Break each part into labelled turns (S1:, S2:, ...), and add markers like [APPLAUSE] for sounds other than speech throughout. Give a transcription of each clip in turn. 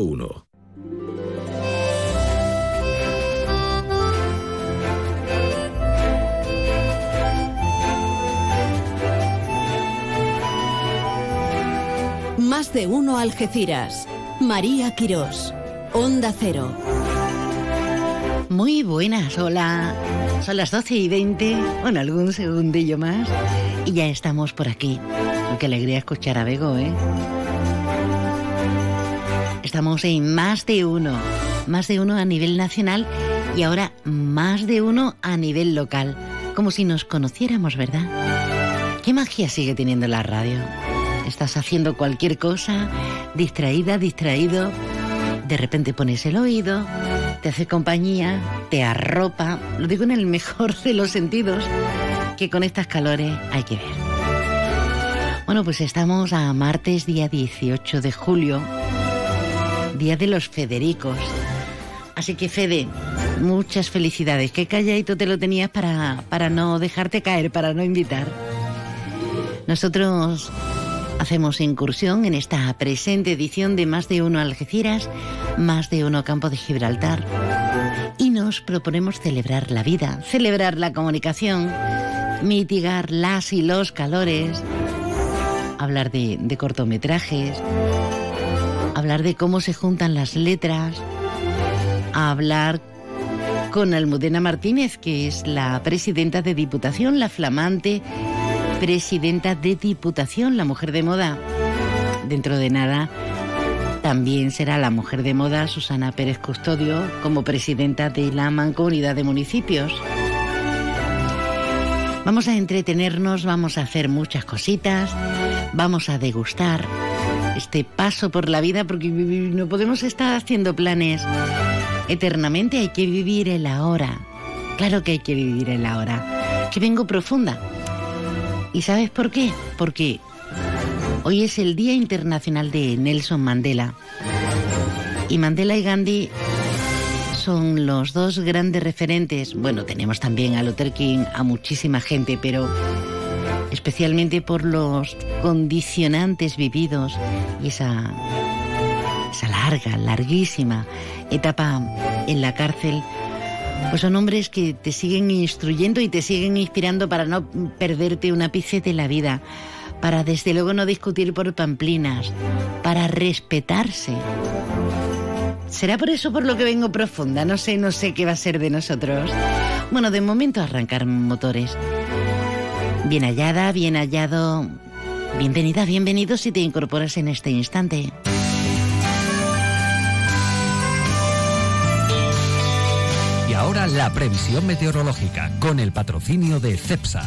S1: 1.
S2: Más de uno Algeciras. María Quirós. Onda Cero.
S3: Muy buenas, hola. Son las 12 y 20, bueno, algún segundillo más. Y ya estamos por aquí. Qué alegría escuchar a Bego, ¿eh? Estamos en más de uno. Más de uno a nivel nacional y ahora más de uno a nivel local. Como si nos conociéramos, ¿verdad? ¿Qué magia sigue teniendo la radio? Estás haciendo cualquier cosa, distraída, distraído. De repente pones el oído, te hace compañía, te arropa. Lo digo en el mejor de los sentidos, que con estas calores hay que ver. Bueno, pues estamos a martes, día 18 de julio, día de los Federicos. Así que, Fede, muchas felicidades. Qué calladito te lo tenías para, para no dejarte caer, para no invitar. Nosotros Hacemos incursión en esta presente edición de Más de Uno Algeciras, Más de Uno Campo de Gibraltar. Y nos proponemos celebrar la vida, celebrar la comunicación, mitigar las y los calores, hablar de, de cortometrajes, hablar de cómo se juntan las letras, hablar con Almudena Martínez, que es la presidenta de Diputación, la flamante presidenta de Diputación, la mujer de moda. Dentro de nada también será la mujer de moda Susana Pérez Custodio como presidenta de la Mancomunidad de Municipios. Vamos a entretenernos, vamos a hacer muchas cositas, vamos a degustar este paso por la vida porque no podemos estar haciendo planes eternamente, hay que vivir el ahora. Claro que hay que vivir el ahora. Que vengo profunda. ¿Y sabes por qué? Porque hoy es el Día Internacional de Nelson Mandela. Y Mandela y Gandhi son los dos grandes referentes. Bueno, tenemos también a Luther King, a muchísima gente, pero especialmente por los condicionantes vividos y esa, esa larga, larguísima etapa en la cárcel pues son hombres que te siguen instruyendo y te siguen inspirando para no perderte una ápice de la vida, para desde luego no discutir por pamplinas, para respetarse. ¿Será por eso por lo que vengo profunda? No sé, no sé qué va a ser de nosotros. Bueno, de momento arrancar motores. Bien hallada, bien hallado. Bienvenida, bienvenido si te incorporas en este instante.
S4: ahora la previsión meteorológica con el patrocinio de CEPSA.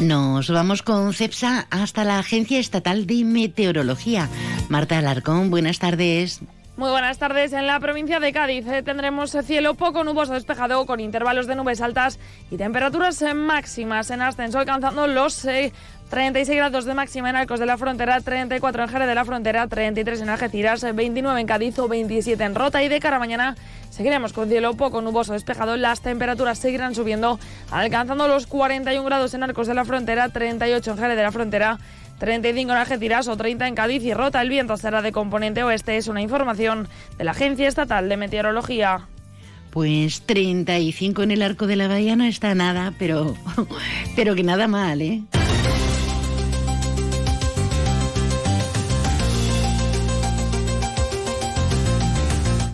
S3: Nos vamos con CEPSA hasta la Agencia Estatal de Meteorología. Marta Alarcón, buenas tardes.
S5: Muy buenas tardes. En la provincia de Cádiz eh, tendremos cielo poco nuboso despejado con intervalos de nubes altas y temperaturas eh, máximas en ascenso alcanzando los eh, 36 grados de máxima en Arcos de la Frontera, 34 en Jerez de la Frontera, 33 en Algeciras, 29 en Cádiz o 27 en Rota. Y de cara a mañana seguiremos con cielo poco nuboso despejado. Las temperaturas seguirán subiendo, alcanzando los 41 grados en Arcos de la Frontera, 38 en Jerez de la Frontera. 35 en Algeciras o 30 en Cádiz y Rota. El viento será de componente oeste. Es una información de la Agencia Estatal de Meteorología.
S3: Pues 35 en el arco de la bahía no está nada, pero, [LAUGHS] pero que nada mal, ¿eh?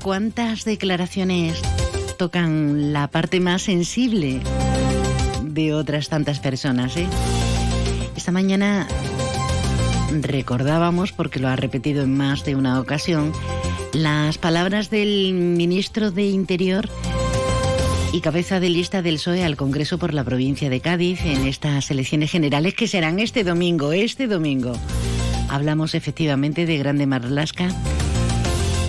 S3: cuántas declaraciones tocan la parte más sensible de otras tantas personas. ¿eh? Esta mañana recordábamos, porque lo ha repetido en más de una ocasión, las palabras del ministro de Interior y cabeza de lista del PSOE al Congreso por la provincia de Cádiz en estas elecciones generales que serán este domingo, este domingo. Hablamos efectivamente de Grande Marlasca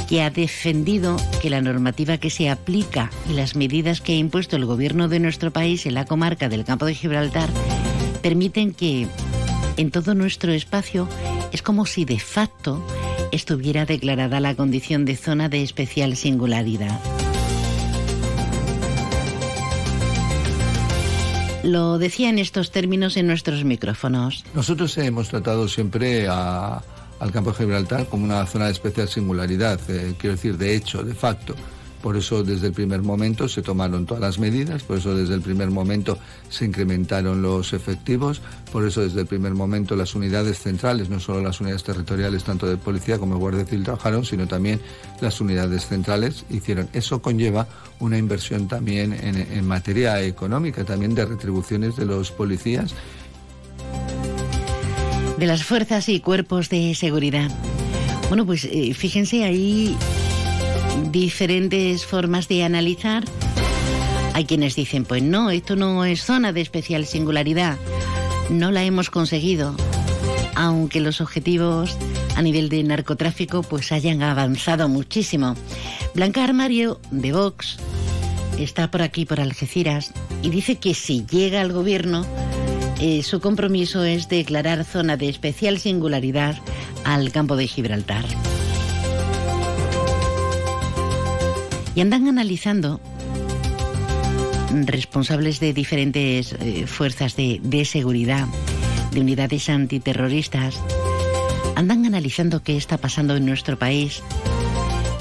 S3: que ha defendido que la normativa que se aplica y las medidas que ha impuesto el gobierno de nuestro país en la comarca del campo de Gibraltar permiten que en todo nuestro espacio es como si de facto estuviera declarada la condición de zona de especial singularidad. Lo decía en estos términos en nuestros micrófonos.
S6: Nosotros hemos tratado siempre
S1: al campo de Gibraltar como una zona de especial singularidad, eh, quiero decir, de hecho, de facto. Por eso desde el primer momento se tomaron todas las medidas, por eso desde el primer momento se incrementaron los efectivos, por eso desde el primer momento las unidades centrales, no solo las unidades territoriales tanto de policía como de Guardia Civil trabajaron, sino también las unidades centrales hicieron. Eso conlleva una inversión también en, materia económica, también de retribuciones de los policías
S3: de las fuerzas y cuerpos de seguridad. Bueno, pues eh, fíjense ahí diferentes formas de analizar. Hay quienes dicen, pues no, esto no es zona de especial singularidad, no la hemos conseguido, aunque los objetivos a nivel de narcotráfico pues hayan avanzado muchísimo. Blanca Armario de Vox está por aquí, por Algeciras, y dice que si llega al gobierno, eh, su compromiso es declarar zona de especial singularidad al campo de Gibraltar. Y andan analizando responsables de diferentes eh, fuerzas de, de seguridad, de unidades antiterroristas, andan analizando qué está pasando en nuestro país.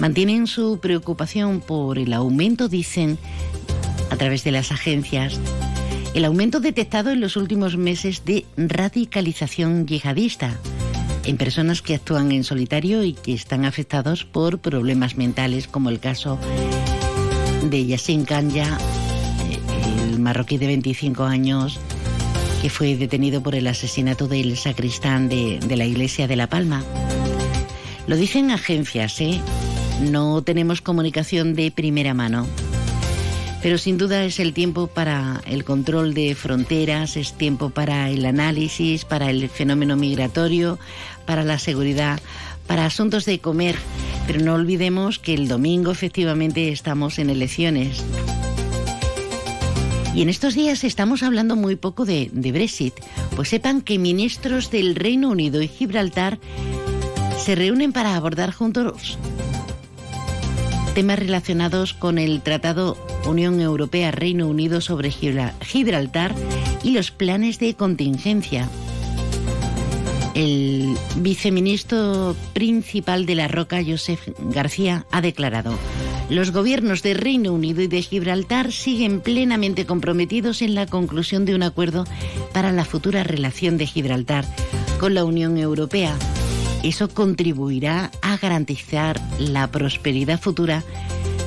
S3: Mantienen su preocupación por el aumento, dicen, a través de las agencias, el aumento detectado en los últimos meses de radicalización yihadista en personas que actúan en solitario y que están afectados por problemas mentales, como el caso de Yassin Kanya, el marroquí de 25 años, que fue detenido por el asesinato del sacristán de, de la iglesia de La Palma. Lo dicen agencias, ¿eh? No tenemos comunicación de primera mano. Pero sin duda es el tiempo para el control de fronteras, es tiempo para el análisis, para el fenómeno migratorio, para la seguridad, para asuntos de comer. Pero no olvidemos que el domingo efectivamente estamos en elecciones. Y en estos días estamos hablando muy poco de, Brexit, pues sepan que ministros del Reino Unido y Gibraltar se reúnen para abordar juntos temas relacionados con el Tratado Unión Europea-Reino Unido sobre Gibraltar y los planes de contingencia. El viceministro principal de la Roca, Joseph García, ha declarado, los gobiernos de Reino Unido y de Gibraltar siguen plenamente comprometidos en la conclusión de un acuerdo para la futura relación de Gibraltar con la Unión Europea eso contribuirá a garantizar la prosperidad futura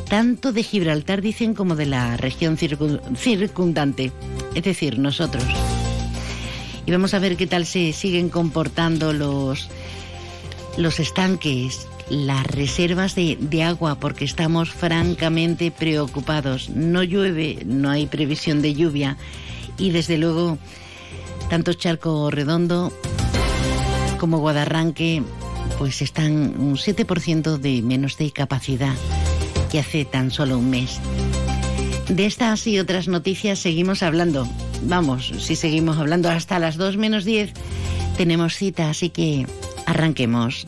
S3: tanto de Gibraltar, dicen, como de la región circundante, es decir, nosotros. Y vamos a ver qué tal se siguen comportando los, los estanques, las reservas de, de, agua, porque estamos francamente preocupados. No llueve, no hay previsión de lluvia y desde luego tanto Charco Redondo como Guadarranque pues están un 7% de menos de capacidad que hace tan solo un mes. De estas y otras noticias seguimos hablando. Vamos, si seguimos hablando hasta las 2 menos 10, tenemos cita, así que arranquemos.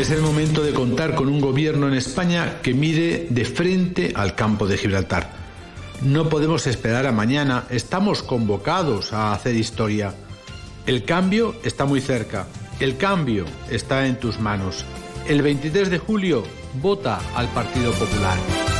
S7: Es el momento de contar con un gobierno en España que mire de frente al campo de Gibraltar. No podemos esperar a mañana, estamos convocados a hacer historia. El cambio está muy cerca, el cambio está en tus manos. El 23 de julio, vota al Partido Popular.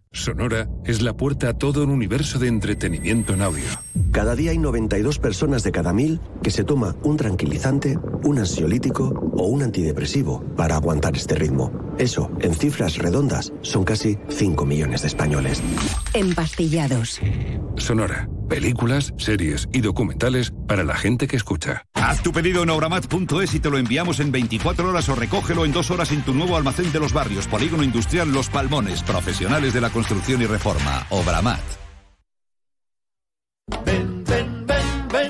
S8: Sonora es la puerta a todo un universo de entretenimiento en audio.
S9: Cada día hay 92 personas de cada mil que se toma un tranquilizante, un ansiolítico o un antidepresivo para aguantar este ritmo. Eso, en cifras redondas, son casi 5 millones de españoles.
S2: Empastillados.
S8: Sonora. Películas, series y documentales para la gente que escucha.
S10: Haz tu pedido en obramat.es y te lo enviamos en 24 horas o recógelo en dos horas en tu nuevo almacén de los barrios, Polígono Industrial Los Palmones, profesionales de la construcción y reforma. Obramat.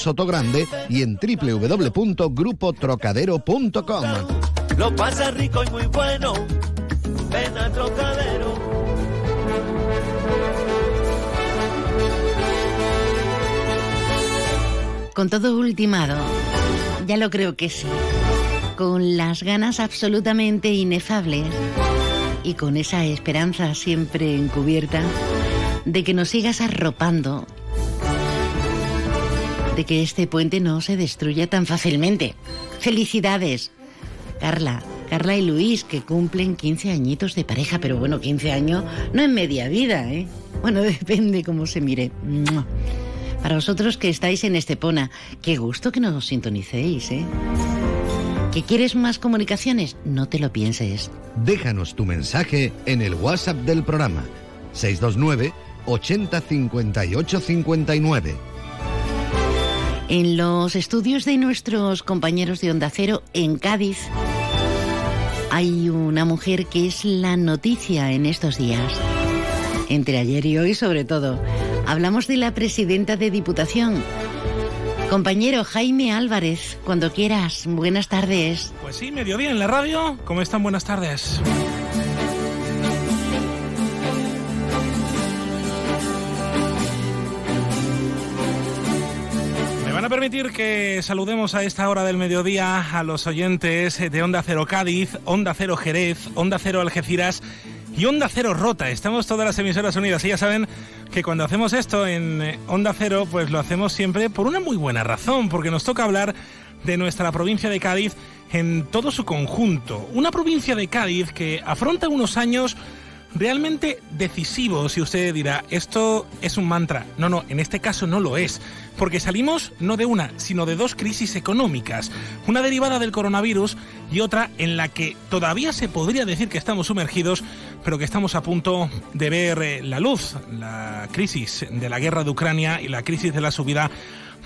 S11: Sotogrande y en www.grupotrocadero.com.
S12: Lo pasa rico y muy bueno. Ven a Trocadero.
S3: Con todo ultimado, ya lo creo que sí. Con las ganas absolutamente inefables y con esa esperanza siempre encubierta de que nos sigas arropando, de que este puente no se destruya tan fácilmente. Felicidades, Carla, Carla y Luis, que cumplen 15 añitos de pareja, pero bueno, 15 años no en media vida, ¿eh? Bueno, [LAUGHS] depende cómo se mire. Para vosotros que estáis en Estepona, qué gusto que nos sintonicéis, ¿eh? ¿Que quieres más comunicaciones? No te lo pienses.
S11: Déjanos tu mensaje en el WhatsApp del programa 629 80 58 59.
S3: En los estudios de nuestros compañeros de Onda Cero en Cádiz hay una mujer que es la noticia en estos días. Entre ayer y hoy sobre todo. Hablamos de la presidenta de Diputación. Compañero Jaime Álvarez, cuando quieras, buenas tardes.
S13: Pues sí, mediodía en la radio. ¿Cómo están? Buenas tardes. Permitir que saludemos a esta hora del mediodía a los oyentes de Onda Cero Cádiz, Onda Cero Jerez, Onda Cero Algeciras y Onda Cero Rota. Estamos todas las emisoras unidas y ya saben que cuando hacemos esto en eh, Onda Cero, pues lo hacemos siempre por una muy buena razón, porque nos toca hablar de nuestra provincia de Cádiz en todo su conjunto. Una provincia de Cádiz que afronta unos años realmente decisivos y usted dirá, esto es un mantra. No, no, en este caso no lo es, porque salimos no de una, sino de dos crisis económicas, una derivada del coronavirus y otra en la que todavía se podría decir que estamos sumergidos, pero que estamos a punto de ver eh, la luz, la crisis de la guerra de Ucrania y la crisis de la subida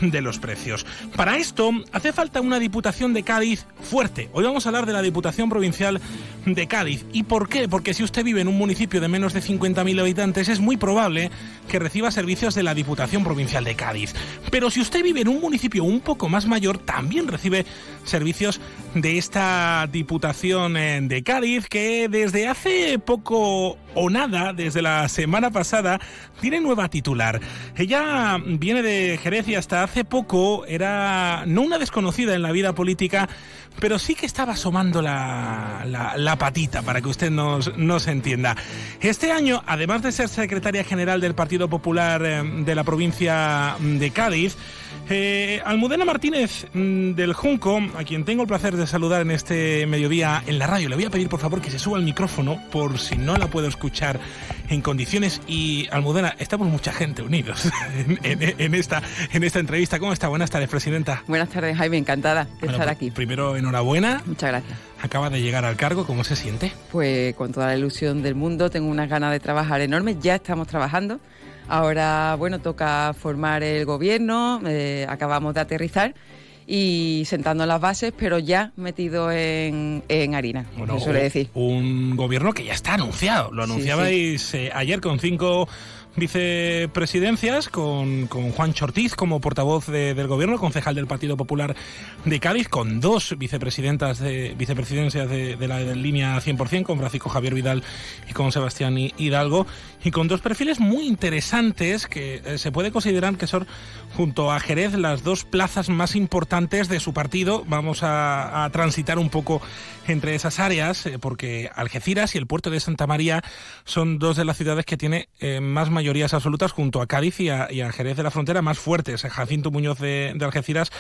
S13: de los precios. Para esto hace falta una Diputación de Cádiz fuerte. Hoy vamos a hablar de la Diputación Provincial de Cádiz. ¿Y por qué? Porque si usted vive en un municipio de menos de 50.000 habitantes es muy probable que reciba servicios de la Diputación Provincial de Cádiz. Pero si usted vive en un municipio un poco más mayor también recibe servicios de esta Diputación eh, de Cádiz que desde hace poco o nada, desde la semana pasada, tiene nueva titular. Ella viene de Jerez y hasta hace poco era no una desconocida en la vida política, pero sí que estaba asomando la, la, la patita para que usted nos, nos, entienda. Este año, además de ser secretaria general del Partido Popular eh, de la provincia de Cádiz, eh, Almudena Martínez mm, del Junco, a quien tengo el placer de saludar en este mediodía en la radio, le voy a pedir por favor que se suba al micrófono por si no la puedo escuchar en condiciones. Y Almudena, estamos mucha gente unidos [LAUGHS] en, en, en esta, en esta entrevista. ¿Cómo está? Buenas tardes, Presidenta.
S14: Buenas tardes, Jaime, encantada de
S13: Bueno,
S14: estar aquí.
S13: Primero, enhorabuena.
S14: Muchas gracias.
S13: Acaba de llegar al cargo, ¿cómo se siente?
S14: Pues con toda la ilusión del mundo, tengo unas ganas de trabajar enormes, ya estamos trabajando. Ahora, bueno, toca formar el gobierno, eh, acabamos de aterrizar y sentando las bases, pero ya metido en, en harina,
S13: Bueno,
S14: se suele
S13: un-
S14: decir.
S13: Un gobierno que ya está anunciado. Lo
S14: Sí,
S13: anunciabais eh, ayer con cinco vicepresidencias con, con Juan Chortiz como portavoz de- del gobierno, concejal del Partido Popular de Cádiz, con dos vicepresidentas de, vicepresidencias de, la línea 100%, con Francisco Javier Vidal y con Sebastián Hi- Hidalgo, y con dos perfiles muy interesantes que eh, se puede considerar que son, junto a Jerez, las dos plazas más importantes de su partido. Vamos a, transitar un poco entre esas áreas, eh, porque Algeciras y el puerto de Santa María son dos de las ciudades que tiene eh, más mayorías absolutas, junto a Cádiz y a, Jerez de la Frontera, más fuertes. Jacinto Muñoz de, de Algeciras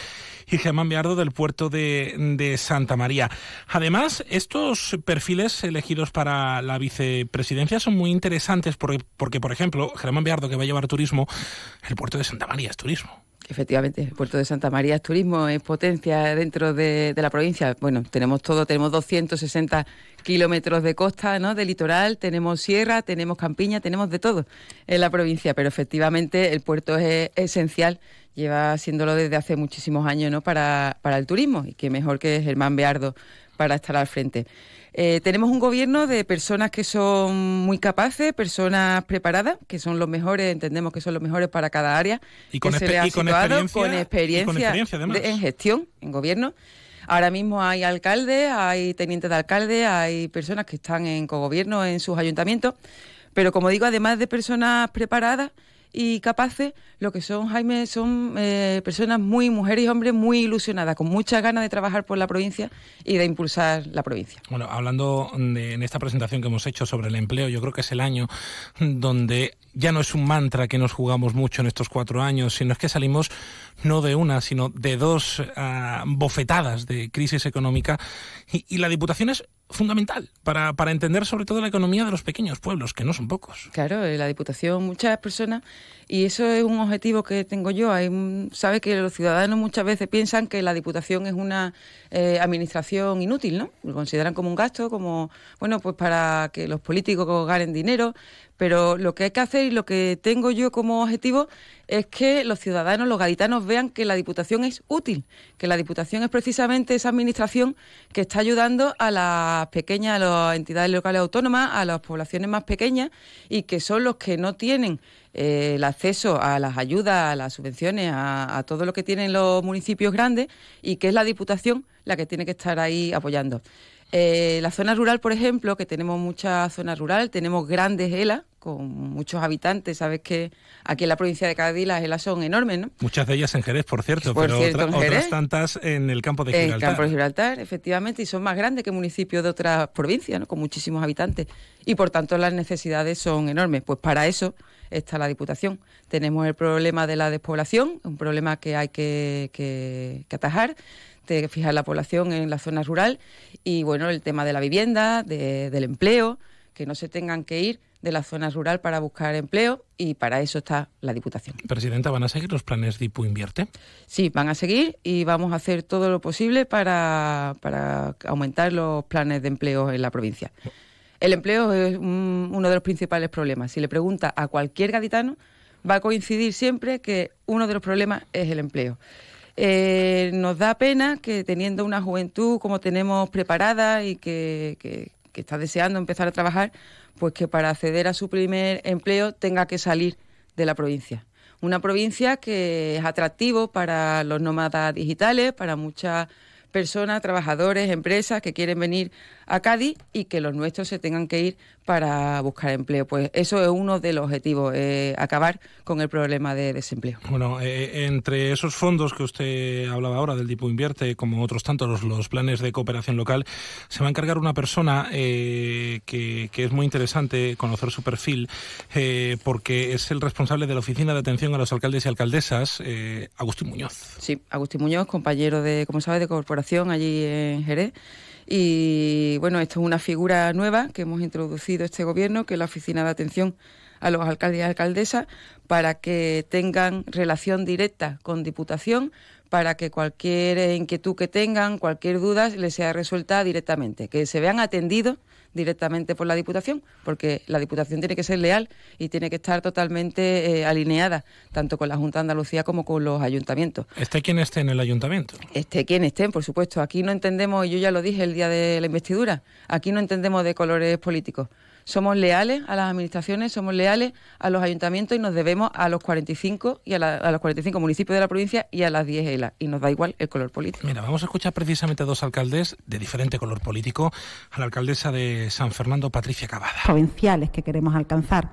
S13: y Germán Beardo del puerto de, de Santa María. Además, estos perfiles elegidos para la vicepresidencia son muy interesantes porque, porque, por ejemplo, Germán Beardo, que va a llevar turismo, el puerto de Santa María es turismo.
S14: Efectivamente, el puerto de Santa María es turismo, es potencia dentro de, de la provincia. Bueno, tenemos todo, tenemos 260 kilómetros de costa, ¿no? De litoral, tenemos sierra, tenemos campiña, tenemos de todo en la provincia, pero efectivamente el puerto es esencial, lleva siéndolo desde hace muchísimos años, ¿no? Para, para el turismo y qué mejor que Germán Beardo para estar al frente. Eh, tenemos un gobierno de personas que son muy capaces, personas preparadas, que son los mejores, entendemos que son los mejores para cada área.
S13: Y con
S14: que se le ha
S13: con experiencia-
S14: con
S13: con
S14: experiencia, de- en gestión, en gobierno. Ahora mismo hay alcaldes, hay tenientes de alcalde, hay personas que están en cogobierno en sus ayuntamientos, pero como digo, además de personas preparadas y capaces, lo que son, Jaime, son eh, personas muy, mujeres y hombres muy ilusionadas, con muchas ganas de trabajar por la provincia y de impulsar la provincia.
S13: Bueno, hablando de, en esta presentación que hemos hecho sobre el empleo, yo creo que es el año donde ya no es un mantra que nos jugamos mucho en estos cuatro años, sino es que salimos no de una, sino de dos ah, bofetadas de crisis económica y la Diputación es fundamental para, para entender sobre todo la economía de los pequeños pueblos, que no son pocos.
S14: Claro, en la Diputación muchas personas, y eso es un objetivo que tengo yo. Hay, sabe que los ciudadanos muchas veces piensan que la Diputación es una eh, administración inútil, ¿no? Lo consideran como un gasto, como, bueno, pues para que los políticos ganen dinero, pero lo que hay que hacer y lo que tengo yo como objetivo es que los ciudadanos, los gaditanos vean que la Diputación es útil, que la Diputación es precisamente esa administración que está ayudando a las pequeñas, a las entidades locales autónomas, a las poblaciones más pequeñas y que son los que no tienen eh, el acceso a las ayudas, a las subvenciones, a, todo lo que tienen los municipios grandes y que es la Diputación la que tiene que estar ahí apoyando. Eh, la zona rural, por ejemplo, que tenemos mucha zona rural, tenemos grandes ELA con muchos habitantes. Sabes que aquí en la provincia de Cádiz las ELA son enormes, ¿no?
S13: Muchas de ellas en Jerez, por cierto,
S14: Por
S13: pero
S14: cierto,
S13: otra-
S14: en Jerez.
S13: otras tantas en el campo de
S14: En
S13: Gibraltar.
S14: Campo de Gibraltar, efectivamente, y son más grandes que municipios de otras provincias, ¿no? con muchísimos habitantes. Y por tanto las necesidades son enormes. Pues para eso está la Diputación. Tenemos el problema de la despoblación, un problema que hay que, que- que atajar, de fijar la población en la zona rural, y bueno, el tema de la vivienda, de- del empleo, que no se tengan que ir de la zona rural para buscar empleo, y para eso está la Diputación.
S13: Presidenta, ¿van a seguir los planes Dipu Invierte?
S14: Sí, van a seguir y vamos a hacer todo lo posible para, para aumentar los planes de empleo en la provincia. El empleo es un- uno de los principales problemas. Si le pregunta a cualquier gaditano, va a coincidir siempre que uno de los problemas es el empleo. Eh, nos da pena que teniendo una juventud como tenemos preparada y que, que- que está deseando empezar a trabajar, pues que para acceder a su primer empleo tenga que salir de la provincia. Una provincia que es atractivo para los nómadas digitales, para muchas personas, trabajadores, empresas que quieren venir a Cádiz y que los nuestros se tengan que ir para buscar empleo. Pues eso es uno de los objetivos, eh, acabar con el problema de desempleo.
S13: Bueno, eh, entre esos fondos que usted hablaba ahora del Dipu Invierte, como otros tantos, los, los planes de cooperación local, se va a encargar una persona eh, que, que es muy interesante conocer su perfil, eh, porque es el responsable de la Oficina de Atención a los Alcaldes y Alcaldesas, eh, Agustín Muñoz.
S14: Sí, Agustín Muñoz, compañero de, como sabes, de corporación allí en Jerez. Y bueno, esto es una figura nueva que hemos introducido este gobierno, que es la Oficina de Atención a los alcaldes y alcaldesas, para que tengan relación directa con Diputación, para que cualquier inquietud que tengan, cualquier duda, les sea resuelta directamente, que se vean atendidos directamente por la Diputación, porque la Diputación tiene que ser leal y tiene que estar totalmente eh, alineada, tanto con la Junta de Andalucía como con los ayuntamientos.
S13: Esté quien esté en el ayuntamiento.
S14: Esté quien estén, por supuesto. Aquí no entendemos, y yo ya lo dije el día de la investidura, aquí no entendemos de colores políticos. Somos leales a las administraciones, somos leales a los ayuntamientos y nos debemos a los 45 y a, los 45 municipios de la provincia y a las 10 ELA y nos da igual el color político.
S13: Mira, vamos a escuchar precisamente a dos alcaldes de diferente color político, a la alcaldesa de San Fernando, Patricia Cavada.
S15: Provinciales que queremos alcanzar.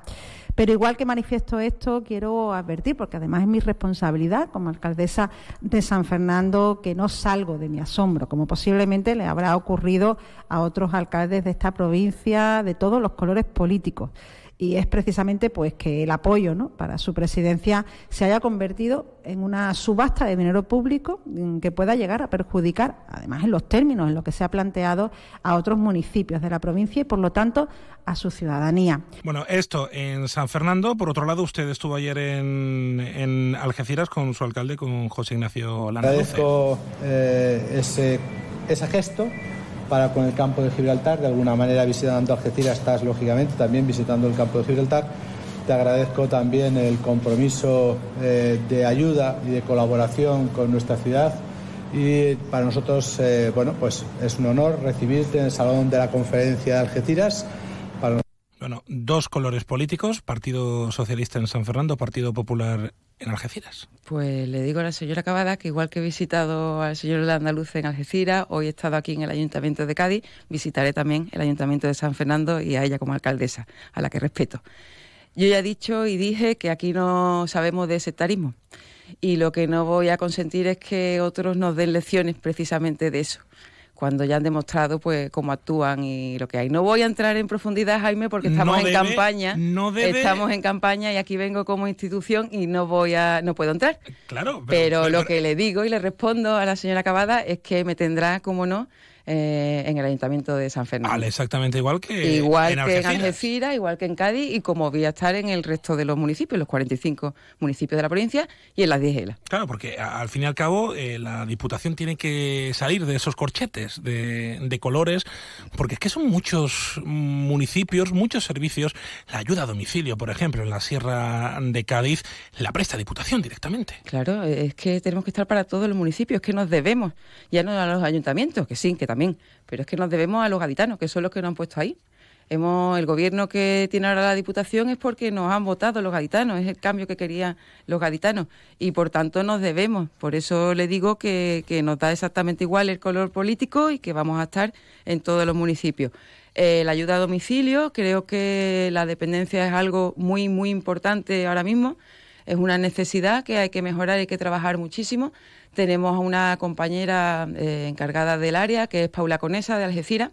S15: Pero igual que manifiesto esto, quiero advertir, porque además es mi responsabilidad como alcaldesa de San Fernando, que no salgo de mi asombro, como posiblemente le habrá ocurrido a otros alcaldes de esta provincia de todos los colores políticos y es precisamente pues que el apoyo ¿no? para su presidencia se haya convertido en una subasta de dinero público mm, que pueda llegar a perjudicar, además en los términos en los que se ha planteado, a otros municipios de la provincia y por lo tanto a su ciudadanía.
S13: Bueno, esto en San Fernando. Por otro lado, usted estuvo ayer en, en Algeciras con su alcalde, con José Ignacio Landa.
S16: Agradezco eh, ese, ese gesto para con el campo de Gibraltar. De alguna manera visitando Algeciras estás lógicamente también visitando el campo de Gibraltar. Te agradezco también el compromiso eh, de ayuda y de colaboración con nuestra ciudad. Y para nosotros, eh, bueno, pues es un honor recibirte en el Salón de la Conferencia de Algeciras.
S13: Bueno, dos colores políticos, Partido Socialista en San Fernando, Partido Popular en Algeciras?
S14: Pues le digo a la señora Cavada que igual que he visitado al señor Andaluz en Algeciras, hoy he estado aquí en el Ayuntamiento de Cádiz, visitaré también el Ayuntamiento de San Fernando y a ella como alcaldesa, a la que respeto. Yo ya he dicho y dije que aquí no sabemos de sectarismo y lo que no voy a consentir es que otros nos den lecciones precisamente de eso cuando ya han demostrado pues cómo actúan y lo que hay. No voy a entrar en profundidad, Jaime, porque estamos en campaña.
S13: No
S14: Estamos en campaña y aquí vengo como institución y no voy a no puedo entrar.
S13: Claro,
S14: pero, lo que le digo y le respondo a la señora Cavada es que me tendrá, como no, eh, en el Ayuntamiento de San Fernando.
S13: Vale, exactamente igual que
S14: igual en que en Algeciras, igual que en Cádiz y como voy a estar en el resto de los municipios, los 45 municipios de la provincia y en las 10 ELA.
S13: Claro, porque al fin y al cabo eh, la Diputación tiene que salir de esos corchetes de, de, colores, porque es que son muchos municipios, muchos servicios, la ayuda a domicilio, por ejemplo, en la Sierra de Cádiz, la presta Diputación directamente.
S14: Claro, es que tenemos que estar para todos los municipios, que nos debemos, ya no a los ayuntamientos, que sí, que también, pero es que nos debemos a los gaditanos, que son los que nos han puesto ahí. Hemos, el gobierno que tiene ahora la Diputación es porque nos han votado los gaditanos, es el cambio que querían los gaditanos y por tanto nos debemos. Por eso le digo que, nos da exactamente igual el color político y que vamos a estar en todos los municipios. Eh, la ayuda a domicilio, creo que la dependencia es algo muy, muy importante ahora mismo. Es una necesidad que hay que mejorar hay que trabajar muchísimo. Tenemos a una compañera eh, encargada del área, que es Paula Conesa, de Algeciras,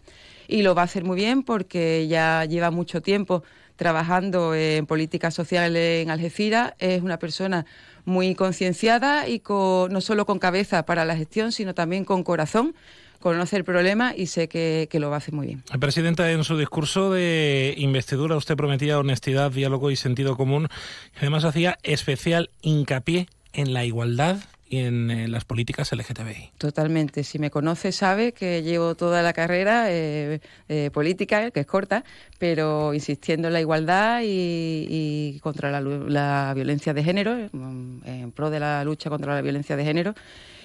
S14: y lo va a hacer muy bien porque ya lleva mucho tiempo trabajando en políticas sociales en Algeciras. Es una persona muy concienciada y no solo con cabeza para la gestión, sino también con corazón conoce el problema y sé que, que, lo va a hacer muy bien.
S13: Presidenta, en su discurso de investidura usted prometía honestidad, diálogo y sentido común. Además hacía especial hincapié en la igualdad y en las políticas LGTBI.
S14: Totalmente. Si me conoce sabe que llevo toda la carrera eh, eh, política, que es corta, pero insistiendo en la igualdad y, contra la, violencia de género, en pro de la lucha contra la violencia de género,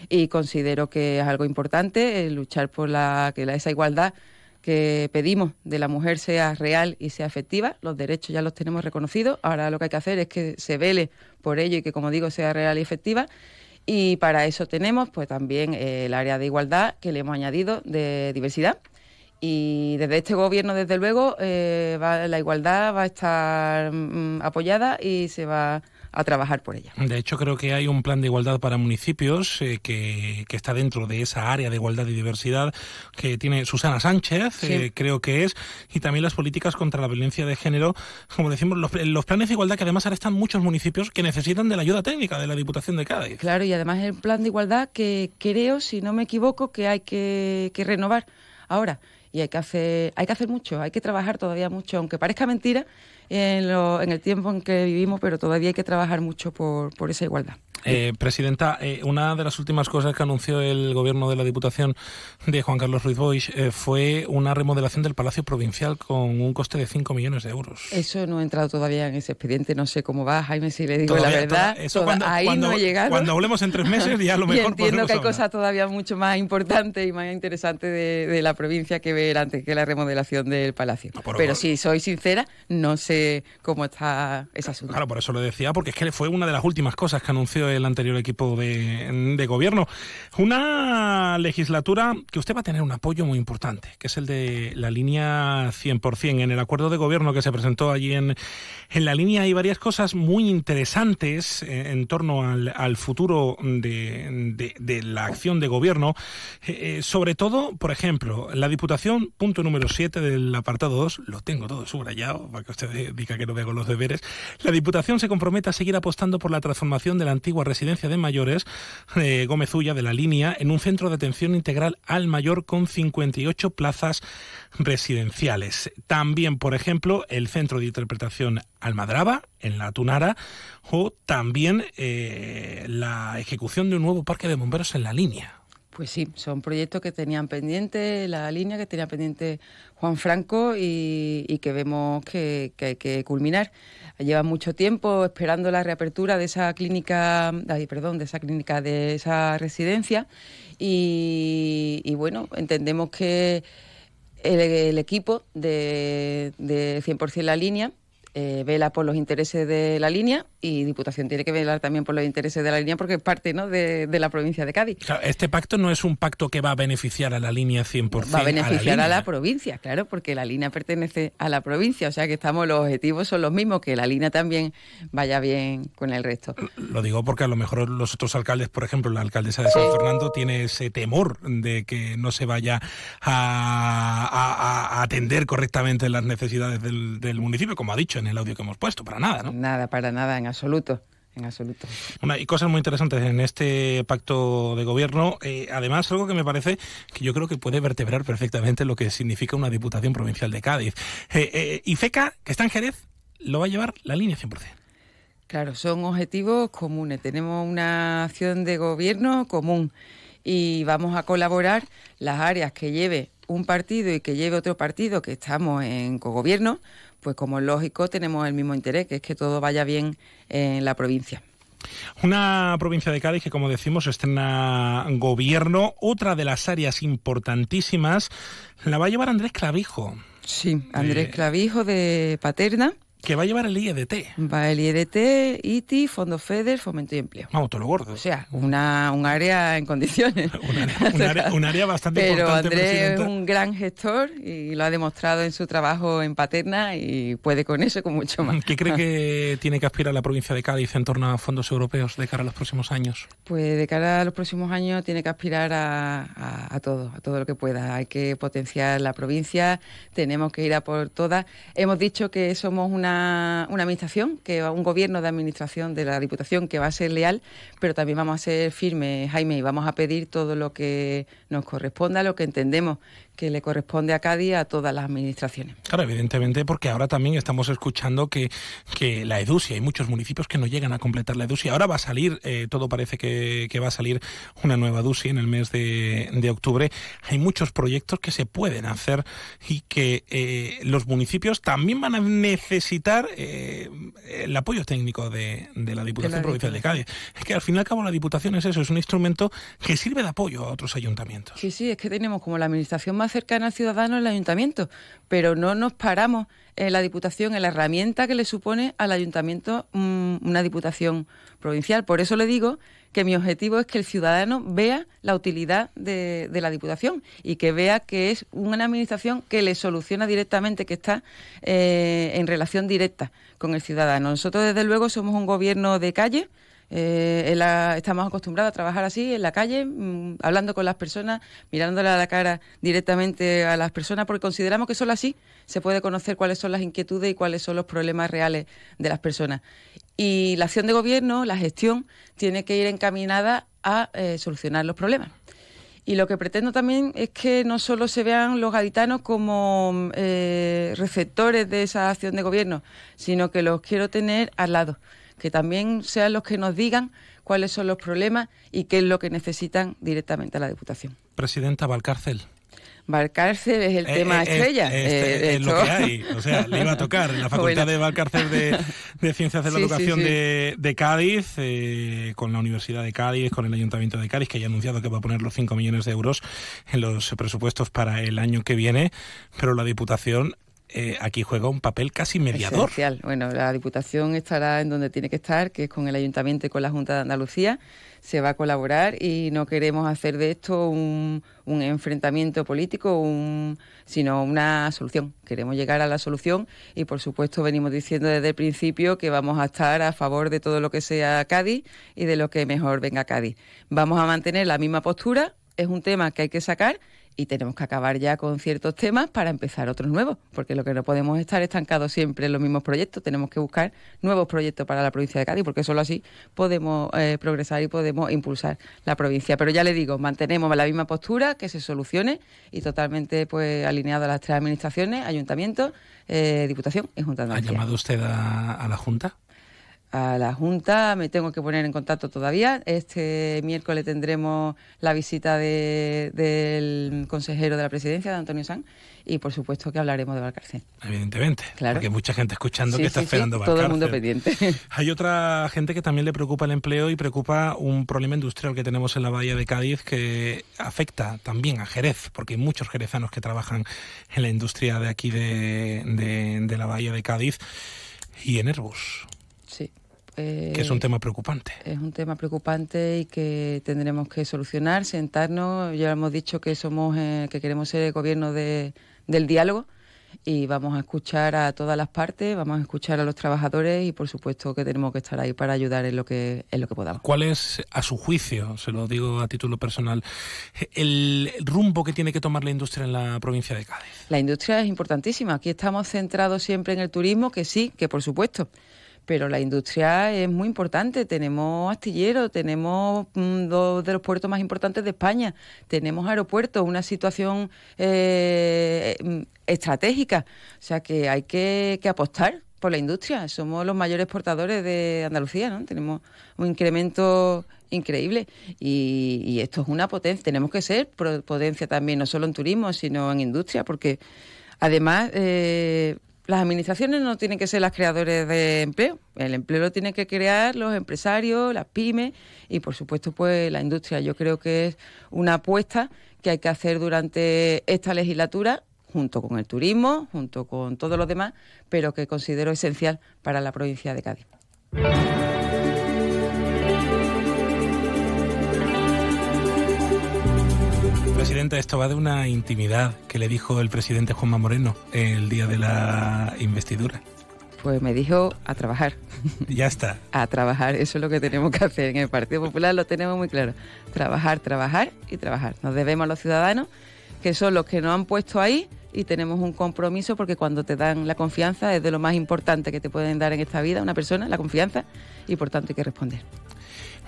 S14: y considero que es algo importante luchar por la, que esa igualdad que pedimos de la mujer sea real y sea efectiva. Los derechos ya los tenemos reconocidos. Ahora lo que hay que hacer es que se vele por ello y que, como digo, sea real y efectiva. Y para eso tenemos pues también eh, el área de igualdad que le hemos añadido de diversidad. Y desde este gobierno, desde luego, eh, la igualdad va a estar mm, apoyada y se va a trabajar por ella.
S13: De hecho, creo que hay un plan de igualdad para municipios eh, que, que, está dentro de esa área de igualdad y diversidad que tiene Susana Sánchez, eh, creo que es, y también las políticas contra la violencia de género, como decimos, los, los, planes de igualdad que además ahora están muchos municipios que necesitan de la ayuda técnica de la Diputación de Cádiz.
S14: Claro, y además el plan de igualdad que creo, si no me equivoco, que hay que, que renovar ahora y hay que hacer hay que hacer mucho, hay que trabajar todavía mucho, aunque parezca mentira en, lo, en el tiempo en que vivimos, pero todavía hay que trabajar mucho por, por esa igualdad.
S13: Eh, presidenta, eh, una de las últimas cosas que anunció el gobierno de la Diputación de Juan Carlos Ruiz Boix eh, fue una remodelación del Palacio Provincial con un coste de 5 millones de euros.
S14: Eso no ha entrado todavía en ese expediente, no sé cómo va, Jaime, si le digo la verdad.
S13: eso cuando, ahí no he llegado. Cuando hablemos en tres meses ya lo [LAUGHS] mejor
S14: y entiendo que hay cosas todavía mucho más importantes y más interesantes de, la provincia que ver antes que la remodelación del Palacio. Pero si soy sincera, no sé cómo está ese asunto.
S13: Claro, por eso lo decía, porque es que fue una de las últimas cosas que anunció el anterior equipo de, gobierno. Una legislatura que usted va a tener un apoyo muy importante, que es el de la línea 100%. En el acuerdo de gobierno que se presentó allí en, en la línea hay varias cosas muy interesantes eh, en torno al, futuro de, de, la acción de gobierno. Eh, eh, sobre todo, por ejemplo, la Diputación, punto número 7 del apartado 2, lo tengo todo subrayado para que usted diga que no veo los deberes. La Diputación se compromete a seguir apostando por la transformación de la antigua residencia de mayores eh, Gómez Ulla de la línea en un centro de atención integral al mayor con 58 plazas residenciales. También, por ejemplo, el centro de interpretación Almadraba en la Tunara o también eh, la ejecución de un nuevo parque de bomberos en la línea.
S14: Pues sí, son proyectos que tenían pendiente la línea, que tenía pendiente Juan Franco y, que vemos que, hay que culminar. Lleva mucho tiempo esperando la reapertura de esa clínica, perdón, de esa clínica, de esa residencia y, bueno, entendemos que el, equipo de, de 100% la línea eh, vela por los intereses de la línea y Diputación tiene que velar también por los intereses de la línea porque es parte ¿no? de, la provincia de Cádiz.
S13: este pacto no es un pacto que va a beneficiar a la línea 100%.
S14: Va a beneficiar a la, provincia, claro, porque la línea pertenece a la provincia, o sea que estamos los objetivos son los mismos, que la línea también vaya bien con el resto.
S13: Lo digo porque a lo mejor los otros alcaldes, por ejemplo, la alcaldesa de San Fernando tiene ese temor de que no se vaya a, atender correctamente las necesidades del, del municipio, como ha dicho en el audio que hemos puesto, para nada, ¿no?
S14: Nada, para nada, en absoluto. En absoluto.
S13: Y cosas muy interesantes en este pacto de gobierno. Eh, además, algo que me parece que yo creo que puede vertebrar perfectamente lo que significa una Diputación Provincial de Cádiz. Eh, eh, y FECA, que está en Jerez, lo va a llevar la línea 100%.
S14: Claro, son objetivos comunes. Tenemos una acción de gobierno común y vamos a colaborar las áreas que lleve un partido y que lleve otro partido que estamos en cogobierno, pues como es lógico tenemos el mismo interés, que es que todo vaya bien en la provincia.
S13: Una provincia de Cádiz que, como decimos, estrena gobierno. Otra de las áreas importantísimas la va a llevar Andrés Clavijo.
S14: Sí, Andrés Clavijo de Paterna
S13: que va a llevar el IEDT.
S14: Va el IEDT, ITI, Fondo FEDER, Fomento y Empleo.
S13: Vamos, todo lo gordo.
S14: O sea, una, un área en condiciones. [LAUGHS]
S13: un, área, bastante
S14: Pero
S13: importante.
S14: Pero Andrés es un gran gestor y lo ha demostrado en su trabajo en Paterna y puede con eso con mucho más.
S13: ¿Qué cree [LAUGHS] que tiene que aspirar la provincia de Cádiz en torno a fondos europeos de cara a los próximos años?
S14: Pues de cara a los próximos años tiene que aspirar a, a todo, a todo lo que pueda. Hay que potenciar la provincia, tenemos que ir a por todas. Hemos dicho que somos una una, administración, que un gobierno de administración de la Diputación que va a ser leal, pero también vamos a ser firmes, Jaime, y vamos a pedir todo lo que nos corresponda, lo que entendemos que le corresponde a Cádiz a todas las administraciones.
S13: Claro, evidentemente, porque ahora también estamos escuchando que, que la EDUSI, hay muchos municipios que no llegan a completar la EDUSI. Ahora va a salir, eh, todo parece que, que, va a salir una nueva EDUSI en el mes de, de, octubre. Hay muchos proyectos que se pueden hacer y que eh, los municipios también van a necesitar eh, el apoyo técnico de, de la Diputación Provincial de Cádiz. Es que al fin y al cabo la Diputación es eso, es un instrumento que sirve de apoyo a otros ayuntamientos.
S14: Sí, sí, es que tenemos como la Administración más cercana al ciudadano el ayuntamiento, pero no nos paramos en la Diputación en la herramienta que le supone al ayuntamiento mm, una Diputación provincial. Por eso le digo que mi objetivo es que el ciudadano vea la utilidad de, la Diputación y que vea que es una administración que le soluciona directamente, que está eh, en relación directa con el ciudadano. Nosotros, desde luego, somos un gobierno de calle, eh, estamos acostumbrados a trabajar así, en la calle, mm, hablando con las personas, mirándole a la cara directamente a las personas, porque consideramos que solo así se puede conocer cuáles son las inquietudes y cuáles son los problemas reales de las personas. Y la acción de gobierno, la gestión, tiene que ir encaminada a eh, solucionar los problemas. Y lo que pretendo también es que no solo se vean los gaditanos como eh, receptores de esa acción de gobierno, sino que los quiero tener al lado que también sean los que nos digan cuáles son los problemas y qué es lo que necesitan directamente a la Diputación.
S13: Presidenta Valcárcel.
S14: Valcárcel es el
S13: Eh,
S14: tema
S13: eh,
S14: estrella.
S13: eh,
S14: eh,
S13: este
S14: de
S13: es lo que hay. O sea, le iba a tocar en la [LAUGHS] Facultad
S14: Bueno.
S13: de Valcárcel de, de Ciencias de la [LAUGHS]
S14: Sí,
S13: Educación
S14: sí.
S13: De, de Cádiz, eh, con la Universidad de Cádiz, con el Ayuntamiento de Cádiz, que ya ha anunciado que va a poner los 5 millones de euros en los presupuestos para el año que viene, pero la Diputación eh, aquí juega un papel casi mediador.
S14: Esencial. Bueno, la Diputación estará en donde tiene que estar, que es con el Ayuntamiento y con la Junta de Andalucía. Se va a colaborar y no queremos hacer de esto un, un enfrentamiento político, un, sino una solución. Queremos llegar a la solución y, por supuesto, venimos diciendo desde el principio que vamos a estar a favor de todo lo que sea Cádiz y de lo que mejor venga a Cádiz. Vamos a mantener la misma postura. Es un tema que hay que sacar y tenemos que acabar ya con ciertos temas para empezar otros nuevos, porque lo que no podemos estar estancados siempre en los mismos proyectos, tenemos que buscar nuevos proyectos para la provincia de Cádiz, porque solo así podemos eh, progresar y podemos impulsar la provincia. Pero ya le digo, mantenemos la misma postura, que se solucione y totalmente pues alineado a las tres administraciones, ayuntamiento, eh, diputación y junta de
S13: ¿Ha llamado usted a, a la Junta?
S14: A la Junta. Me tengo que poner en contacto todavía. Este miércoles tendremos la visita de- del consejero de la presidencia, de Antonio Sanz, y por supuesto que hablaremos de Valcárcel.
S13: Evidentemente,
S14: Claro.
S13: porque hay mucha gente escuchando
S14: Sí,
S13: que está
S14: sí, sí,
S13: esperando
S14: todo el mundo pendiente. [LAUGHS]
S13: Hay otra gente que también le preocupa el empleo y preocupa un problema industrial que tenemos en la bahía de Cádiz que afecta también a Jerez, porque hay muchos jerezanos que trabajan en la industria de aquí de, de- de la bahía de Cádiz y en Airbus.
S14: Eh,
S13: que es un tema preocupante.
S14: Es un tema preocupante y que tendremos que solucionar, sentarnos. Ya hemos dicho que somos, eh, que queremos ser el gobierno de- del diálogo y vamos a escuchar a todas las partes, vamos a escuchar a los trabajadores y por supuesto que tenemos que estar ahí para ayudar en lo que en lo que podamos.
S13: ¿Cuál es, a su juicio, se lo digo a título personal, el rumbo que tiene que tomar la industria en la provincia de Cádiz?
S14: La industria es importantísima. Aquí estamos centrados siempre en el turismo, que sí, que por supuesto. Pero la industria es muy importante. Tenemos astilleros, tenemos mm, dos de los puertos más importantes de España, tenemos aeropuertos, una situación eh, mm, estratégica. O sea que hay que, que apostar por la industria. Somos los mayores exportadores de Andalucía, ¿no? Tenemos un incremento increíble y, y esto es una potencia. Tenemos que ser potencia también, no solo en turismo, sino en industria, porque además eh, las administraciones no tienen que ser las creadores de empleo. El empleo lo tienen que crear los empresarios, las pymes y, por supuesto, pues la industria. Yo creo que es una apuesta que hay que hacer durante esta legislatura junto con el turismo, junto con todos los demás, pero que considero esencial para la provincia de Cádiz.
S13: Presidenta, esto va de una intimidad que le dijo el presidente Juanma Moreno el día de la investidura.
S14: Pues me dijo a trabajar.
S13: Ya está. [LAUGHS]
S14: a trabajar. Eso es lo que tenemos que hacer en el Partido Popular, lo tenemos muy claro. Trabajar, trabajar y trabajar. Nos debemos a los ciudadanos, que son los que nos han puesto ahí y tenemos un compromiso porque cuando te dan la confianza es de lo más importante que te pueden dar en esta vida una persona, la confianza, y por tanto hay que responder.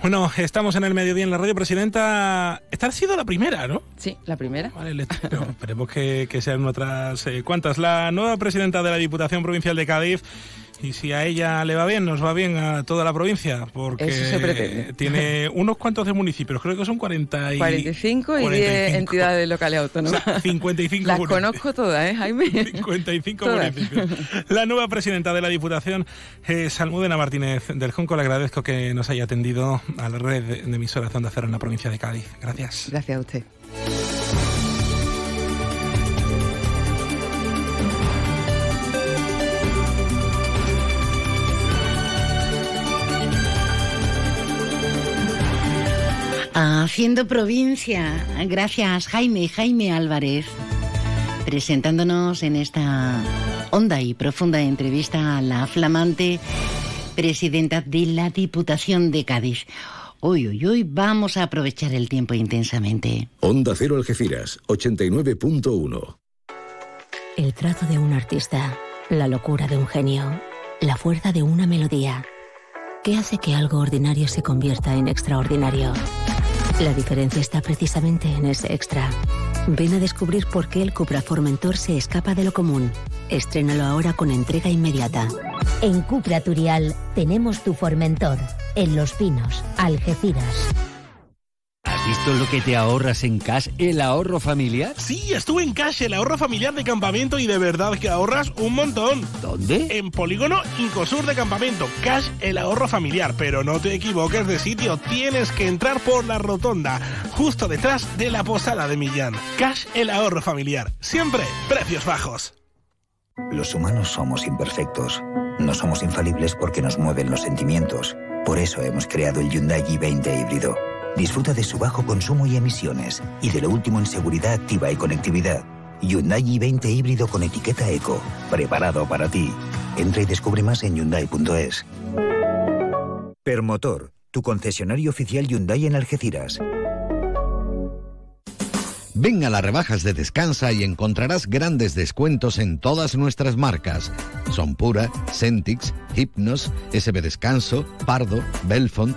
S13: Bueno, estamos en el mediodía en la radio, Presidenta. Esta ha sido la primera, ¿no?
S14: Sí, la primera.
S13: Vale, le- pero esperemos que, que sean otras eh, cuantas. La nueva presidenta de la Diputación Provincial de Cádiz. Y si a ella le va bien, nos va bien a toda la provincia, porque
S14: Eso se pretende. [LAUGHS]
S13: tiene unos cuantos de municipios, creo que son 40 y
S14: 45 y 10
S13: 45.
S14: entidades locales autónomas.
S13: O sea, 55
S14: Las
S13: municipios.
S14: conozco todas, ¿eh, Jaime? [LAUGHS]
S13: 55
S14: Todas.
S13: municipios. La nueva presidenta de la Diputación es Almudena Martínez del Junco. Le agradezco que nos haya atendido a la red de emisoras de Onda Cero en la provincia de Cádiz. Gracias.
S14: Gracias a usted.
S3: Haciendo provincia. Gracias, Jaime, Jaime Álvarez. Presentándonos en esta honda y profunda entrevista a la flamante presidenta de la Diputación de Cádiz. Hoy, hoy, hoy vamos a aprovechar el tiempo intensamente.
S17: Onda Cero Algeciras, 89.1.
S18: El trazo de un artista, la locura de un genio, la fuerza de una melodía. ¿Qué hace que algo ordinario se convierta en extraordinario? La diferencia está precisamente en ese extra. Ven a descubrir por qué el Cupra Formentor se escapa de lo común. Estrénalo ahora con entrega inmediata.
S19: En Cupra Turial tenemos tu Formentor, en Los Pinos, Algeciras.
S20: ¿Has visto lo que te ahorras en Cash, el ahorro familiar?
S21: Sí, estuve en Cash, el ahorro familiar de campamento y de verdad que ahorras un montón.
S20: ¿Dónde?
S21: En Polígono Incosur de Campamento. Cash, el ahorro familiar. Pero no te equivoques de sitio, tienes que entrar por la rotonda, justo detrás de la posada de Millán. Cash, el ahorro familiar. Siempre precios bajos.
S22: Los humanos somos imperfectos. No somos infalibles porque nos mueven los sentimientos. Por eso hemos creado el Hyundai i20 híbrido. Disfruta de su bajo consumo y emisiones y de lo último en seguridad activa y conectividad. Hyundai i20 híbrido con etiqueta eco, preparado para ti. Entra y descubre más en hyundai.es. Permotor, tu concesionario oficial Hyundai en Algeciras.
S11: Ven a las rebajas de Descansa y encontrarás grandes descuentos en todas nuestras marcas. Son Pura, Centix, Hypnos, SB Descanso, Pardo, Belfont.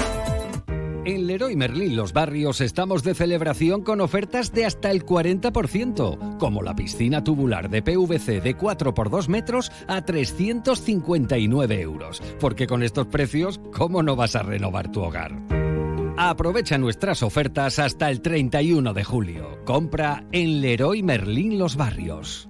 S23: Leroy Merlin Los Barrios estamos de celebración con ofertas de hasta el 40%, como la piscina tubular de PVC de 4 por 2 metros a 359 euros. Porque con estos precios, ¿cómo no vas a renovar tu hogar? Aprovecha nuestras ofertas hasta el 31 de julio. Compra en Leroy Merlin Los Barrios.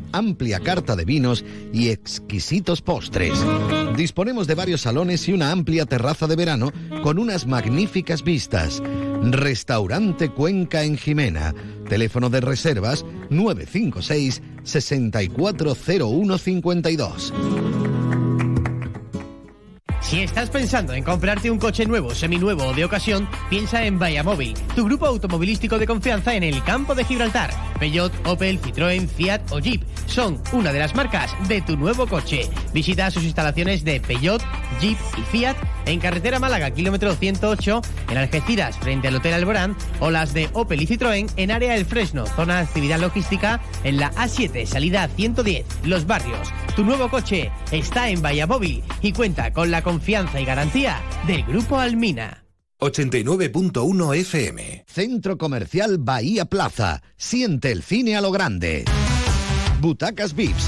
S11: Amplia carta de vinos y exquisitos postres. Disponemos de varios salones y una amplia terraza de verano con unas magníficas vistas. Restaurante Cuenca en Jimena. Teléfono de reservas 956 640152.
S24: Si estás pensando en comprarte un coche nuevo, seminuevo o de ocasión, piensa en Móvil, tu grupo automovilístico de confianza en el campo de Gibraltar. Peugeot, Opel, Citroën, Fiat o Jeep son una de las marcas de tu nuevo coche. Visita sus instalaciones de Peugeot, Jeep y Fiat en carretera Málaga, kilómetro 108, en Algeciras, frente al Hotel Alborán, o las de Opel y Citroën en área El Fresno, zona de actividad logística, en la A7, salida 110, Los Barrios. Tu nuevo coche está en Móvil y cuenta con la confianza y garantía del Grupo Almina.
S11: 89.1 FM. Centro Comercial Bahía Plaza. Siente el cine a lo grande. Butacas VIPs,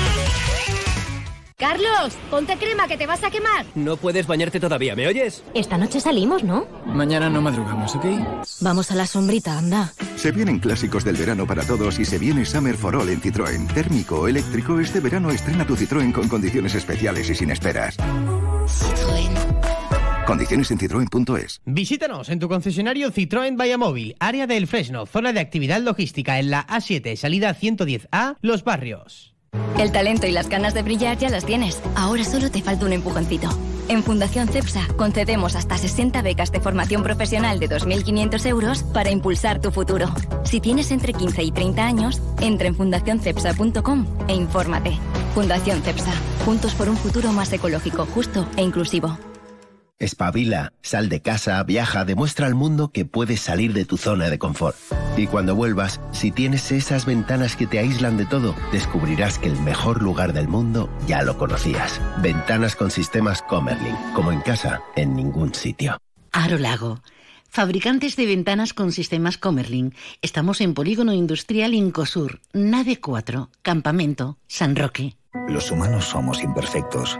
S25: Carlos, ponte crema que te vas a quemar.
S26: No puedes bañarte todavía, ¿me oyes?
S25: Esta noche salimos, ¿no?
S26: Mañana no madrugamos, ¿ok?
S25: Vamos a la sombrita, anda.
S27: Se vienen clásicos del verano para todos y se viene Summer for All en Citroën. Térmico o eléctrico, este verano estrena tu Citroën con condiciones especiales y sin esperas. Citroën. Condiciones en citroen.es.
S24: Visítanos en tu concesionario Citroën Móvil, área del Fresno, zona de actividad logística en la A7, salida 110A, Los Barrios.
S25: El talento y las ganas de brillar ya las tienes. Ahora solo te falta un empujoncito. En Fundación CEPSA concedemos hasta 60 becas de formación profesional de 2.500 euros para impulsar tu futuro. Si tienes entre 15 y 30 años, entra en fundacioncepsa.com e infórmate. Fundación CEPSA. Juntos por un futuro más ecológico, justo e inclusivo.
S28: Espabila, sal de casa, viaja, demuestra al mundo que puedes salir de tu zona de confort. Y cuando vuelvas, si tienes esas ventanas que te aíslan de todo, descubrirás que el mejor lugar del mundo ya lo conocías. Ventanas con sistemas Comerlin, como en casa, en ningún sitio.
S3: Aro Lago. Fabricantes de ventanas con sistemas Comerlin. Estamos en Polígono Industrial Incosur, Nave 4, Campamento, San Roque.
S22: Los humanos somos imperfectos.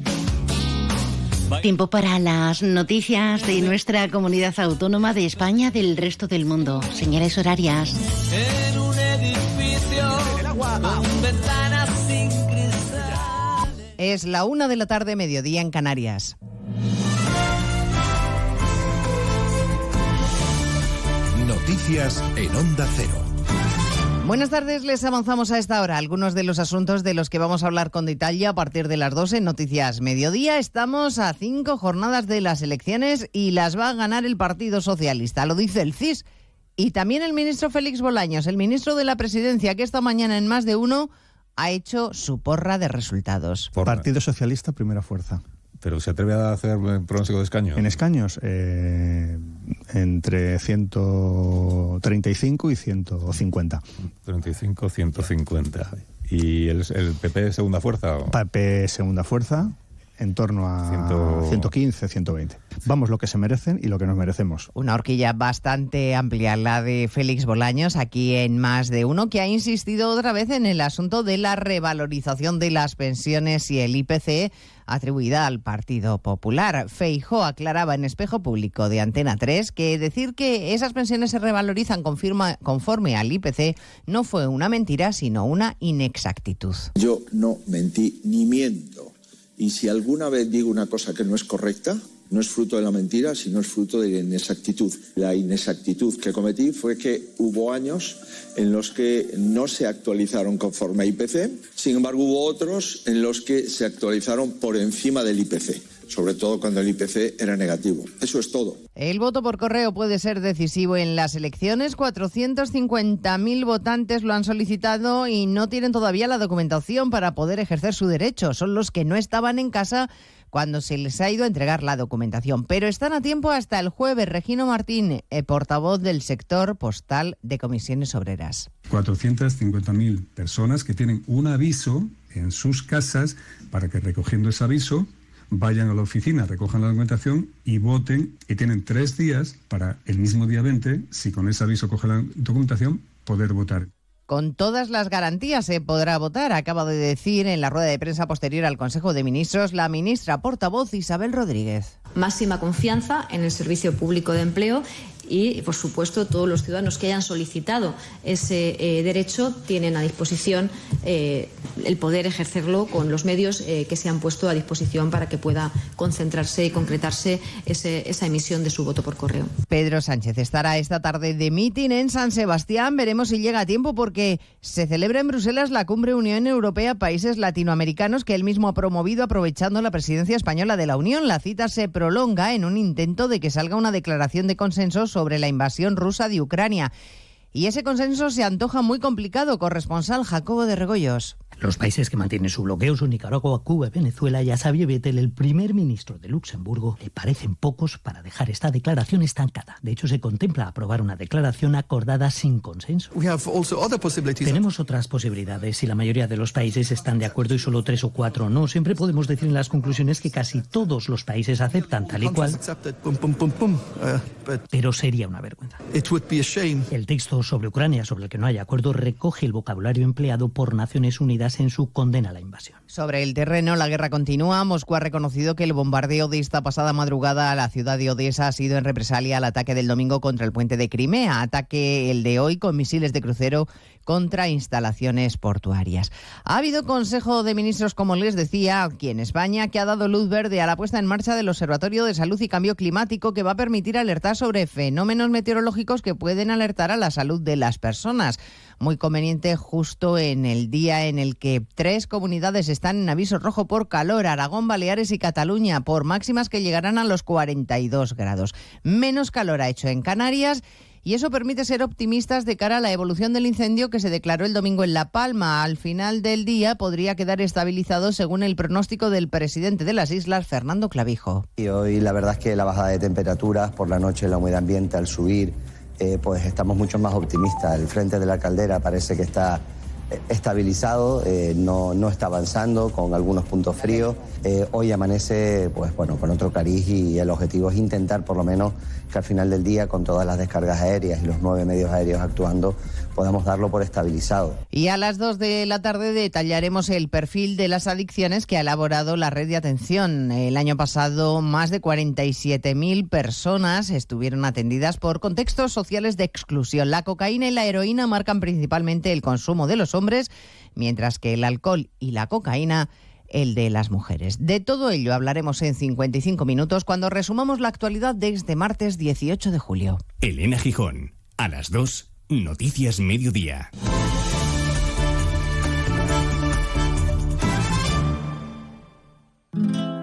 S3: Tiempo para las noticias de nuestra comunidad autónoma de España del resto del mundo. Señales horarias.
S12: En un edificio con ventanas sin cristal.
S29: Es la una de la tarde, mediodía en Canarias.
S17: Noticias en Onda Cero.
S29: Buenas tardes, les avanzamos a esta hora algunos de los asuntos de los que vamos a hablar con detalle a partir de las 12 en Noticias Mediodía. Estamos a cinco jornadas de las elecciones y las va a ganar el Partido Socialista, lo dice el CIS. Y también el ministro Félix Bolaños, el ministro de la Presidencia, que esta mañana en más de uno ha hecho su porra de resultados.
S30: Partido Socialista, primera fuerza.
S31: ¿Pero se atreve a hacer pronóstico de escaños?
S30: En escaños, eh, entre 135 y 150.
S31: 35, 150. ¿Y el, el PP segunda fuerza? o?
S30: PP segunda fuerza, en torno a
S31: Ciento-
S30: 115, 120. Vamos lo que se merecen y lo que nos merecemos.
S29: Una horquilla bastante amplia, la de Félix Bolaños, aquí en más de uno, que ha insistido otra vez en el asunto de la revalorización de las pensiones y el IPC atribuida al Partido Popular. Feijó aclaraba en espejo público de Antena 3 que decir que esas pensiones se revalorizan confirma- conforme al IPC no fue una mentira, sino una inexactitud.
S32: Yo no mentí ni miento. Y si alguna vez digo una cosa que no es correcta, no es fruto de la mentira, sino es fruto de la inexactitud. La inexactitud que cometí fue que hubo años en los que no se actualizaron conforme a IPC, sin embargo hubo otros en los que se actualizaron por encima del IPC, sobre todo cuando el IPC era negativo. Eso es todo.
S29: El voto por correo puede ser decisivo en las elecciones. 450.000 votantes lo han solicitado y no tienen todavía la documentación para poder ejercer su derecho. Son los que no estaban en casa cuando se les ha ido a entregar la documentación. Pero están a tiempo hasta el jueves. Regino Martín, eh, portavoz del sector postal de comisiones obreras.
S33: 450.000 personas que tienen un aviso en sus casas para que recogiendo ese aviso vayan a la oficina, recojan la documentación y voten y tienen tres días para el mismo día 20, si con ese aviso cogen la documentación, poder votar.
S29: Con todas las garantías se podrá votar, acaba de decir en la rueda de prensa posterior al Consejo de Ministros la ministra portavoz Isabel Rodríguez.
S34: máxima confianza en el servicio público de empleo y, por supuesto, todos los ciudadanos que hayan solicitado ese eh, derecho tienen a disposición eh, el poder ejercerlo con los medios eh, que se han puesto a disposición para que pueda concentrarse y concretarse ese- esa emisión de su voto por correo.
S29: Pedro Sánchez estará esta tarde de mitin en San Sebastián. Veremos si llega a tiempo porque se celebra en Bruselas la cumbre Unión Europea Países Latinoamericanos que él mismo ha promovido aprovechando la presidencia española de la Unión. La cita se prolonga en un intento de que salga una declaración de consenso sobre la invasión rusa de Ucrania. Y ese consenso se antoja muy complicado. Corresponsal Jacobo de Regoyos.
S35: Los países que mantienen su bloqueo son Nicaragua, Cuba, Venezuela y a Xavier Bettel, el primer ministro de Luxemburgo, le parecen pocos para dejar esta declaración estancada. De hecho, se contempla aprobar una declaración acordada sin consenso. Tenemos otras posibilidades. Si la mayoría de los países están de acuerdo y solo tres o cuatro no, siempre podemos decir en las conclusiones que casi todos los países aceptan tal y cual. Pero sería una vergüenza. El texto sobre Ucrania, sobre el que no hay acuerdo, recoge el vocabulario empleado por Naciones Unidas en su condena a la invasión.
S29: Sobre el terreno, la guerra continúa. Moscú ha reconocido que el bombardeo de esta pasada madrugada a la ciudad de Odessa ha sido en represalia al ataque del domingo contra el puente de Crimea, ataque el de hoy con misiles de crucero contra instalaciones portuarias. Ha habido Consejo de Ministros, como les decía, aquí en España, que ha dado luz verde a la puesta en marcha del Observatorio de Salud y Cambio Climático, que va a permitir alertar sobre fenómenos meteorológicos que pueden alertar a la salud de las personas. Muy conveniente justo en el día en el que tres comunidades están en aviso rojo por calor, Aragón, Baleares y Cataluña, por máximas que llegarán a los 42 grados. Menos calor ha hecho en Canarias. Y eso permite ser optimistas de cara a la evolución del incendio que se declaró el domingo en La Palma. Al final del día podría quedar estabilizado según el pronóstico del presidente de las islas, Fernando Clavijo.
S36: Y hoy la verdad es que la bajada de temperaturas por la noche, la humedad ambiente al subir, eh, pues estamos mucho más optimistas. El frente de la caldera parece que está estabilizado, eh, no, no está avanzando con algunos puntos fríos. Eh, hoy amanece pues, bueno, con otro cariz y el objetivo es intentar por lo menos que al final del día, con todas las descargas aéreas y los nueve medios aéreos actuando, podamos darlo por estabilizado.
S29: Y a las 2 de la tarde detallaremos el perfil de las adicciones que ha elaborado la red de atención. El año pasado, más de 47.000 personas estuvieron atendidas por contextos sociales de exclusión. La cocaína y la heroína marcan principalmente el consumo de los hombres, mientras que el alcohol y la cocaína el de las mujeres. De todo ello hablaremos en 55 minutos cuando resumamos la actualidad de este martes 18 de julio.
S37: Elena Gijón, a las 2, Noticias Mediodía.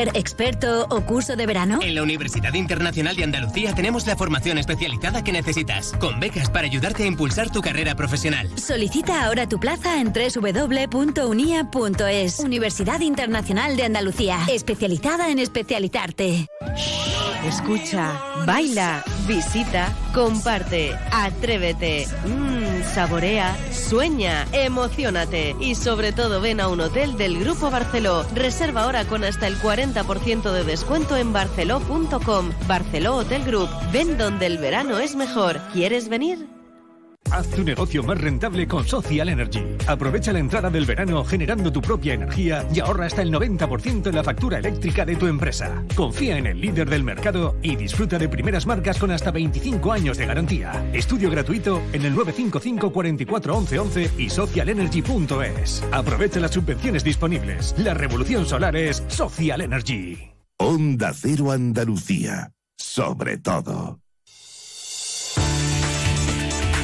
S2: ¿Ser experto o curso de verano?
S38: En la Universidad Internacional de Andalucía tenemos la formación especializada que necesitas, con becas para ayudarte a impulsar tu carrera profesional.
S2: Solicita ahora tu plaza en www.unia.es. Universidad Internacional de Andalucía, especializada en especializarte.
S39: Escucha, baila, visita, comparte, atrévete, mmm, saborea, sueña, emocionate y sobre todo ven a un hotel del Grupo Barceló. Reserva ahora con hasta el 40% de descuento en barceló.com. Barceló Hotel Group. Ven donde el verano es mejor. ¿Quieres venir?
S40: Haz tu negocio más rentable con Social Energy. Aprovecha la entrada del verano generando tu propia energía y ahorra hasta el 90% en la factura eléctrica de tu empresa. Confía en el líder del mercado y disfruta de primeras marcas con hasta 25 años de garantía. Estudio gratuito en el 955 44 11 11 y socialenergy.es. Aprovecha las subvenciones disponibles. La revolución solar es Social Energy.
S17: Onda Cero Andalucía. Sobre todo.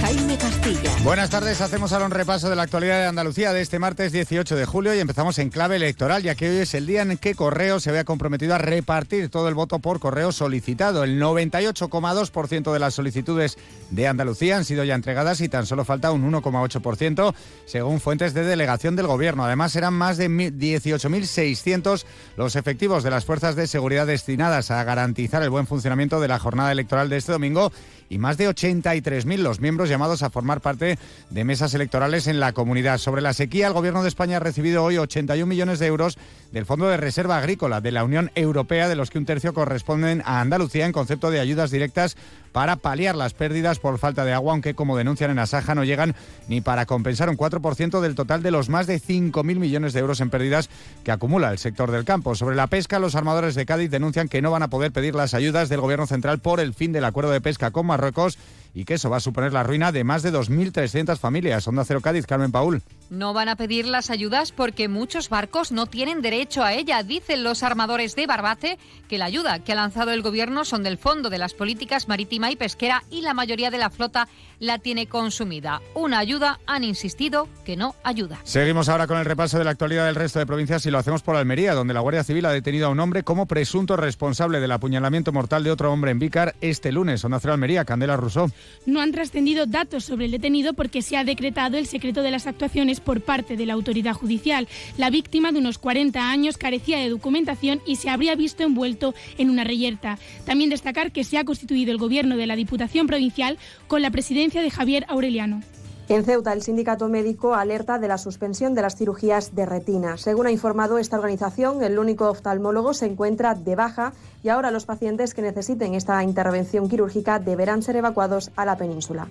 S2: Jaime Castilla.
S41: Buenas tardes, hacemos ahora un repaso de la actualidad de Andalucía de este martes 18 de julio y empezamos en clave electoral, ya que hoy es el día en que Correo se había comprometido a repartir todo el voto por correo solicitado. El 98,2% de las solicitudes de Andalucía han sido ya entregadas y tan solo falta un 1,8% según fuentes de delegación del gobierno. Además, eran más de 18.600 los efectivos de las fuerzas de seguridad destinadas a garantizar el buen funcionamiento de la jornada electoral de este domingo y más de 83.000 los miembros llamados a formar parte de mesas electorales en la comunidad. Sobre la sequía, el Gobierno de España ha recibido hoy 81 millones de euros del Fondo de Reserva Agrícola de la Unión Europea, de los que un tercio corresponden a Andalucía en concepto de ayudas directas para paliar las pérdidas por falta de agua, aunque como denuncian en Asaja no llegan ni para compensar un 4% del total de los más de 5.000 millones de euros en pérdidas que acumula el sector del campo. Sobre la pesca, los armadores de Cádiz denuncian que no van a poder pedir las ayudas del Gobierno central por el fin del acuerdo de pesca con Marruecos y que eso va a suponer la ruina de más de 2.300 familias. Onda Cero Cádiz, Carmen Paul.
S42: No van a pedir las ayudas porque muchos barcos no tienen derecho a ella. Dicen los armadores de Barbate que la ayuda que ha lanzado el gobierno son del Fondo de las Políticas Marítima y Pesquera y la mayoría de la flota la tiene consumida. Una ayuda, han insistido, que no ayuda.
S41: Seguimos ahora con el repaso de la actualidad del resto de provincias y lo hacemos por Almería, donde la Guardia Civil ha detenido a un hombre como presunto responsable del apuñalamiento mortal de otro hombre en Vícar este lunes. Onda Cero Almería, Candela Rousseau.
S43: No han trascendido datos sobre el detenido porque se ha decretado el secreto de las actuaciones por parte de la autoridad judicial. La víctima de unos 40 años carecía de documentación y se habría visto envuelto en una reyerta. También destacar que se ha constituido el gobierno de la Diputación Provincial con la presidencia de Javier Aureliano.
S44: En Ceuta, el sindicato médico alerta de la suspensión de las cirugías de retina. Según ha informado esta organización, el único oftalmólogo se encuentra de baja y ahora los pacientes que necesiten esta intervención quirúrgica deberán ser evacuados a la península.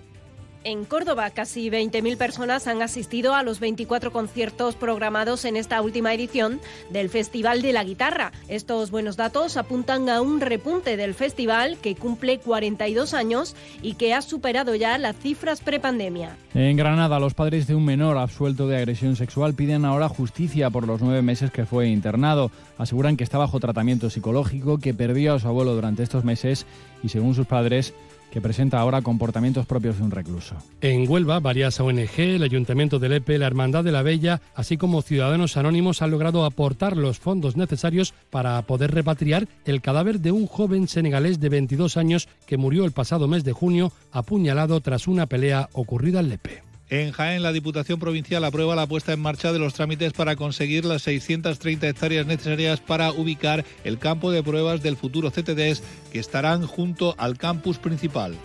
S45: En Córdoba, casi 20.000 personas han asistido a los 24 conciertos programados en esta última edición del Festival de la Guitarra. Estos buenos datos apuntan a un repunte del festival que cumple 42 años y que ha superado ya las cifras prepandemia.
S46: En Granada, los padres de un menor absuelto de agresión sexual piden ahora justicia por los nueve meses que fue internado. Aseguran que está bajo tratamiento psicológico, que perdió a su abuelo durante estos meses y, según sus padres, que presenta ahora comportamientos propios de un recluso.
S47: En Huelva, varias ONG, el Ayuntamiento del EPE, la Hermandad de la Bella, así como ciudadanos anónimos han logrado aportar los fondos necesarios para poder repatriar el cadáver de un joven senegalés de 22 años que murió el pasado mes de junio apuñalado tras una pelea ocurrida en Lepe.
S48: En Jaén, la Diputación Provincial aprueba la puesta en marcha de los trámites para conseguir las 630 hectáreas necesarias para ubicar el campo de pruebas del futuro CTDs que estarán junto al campus principal.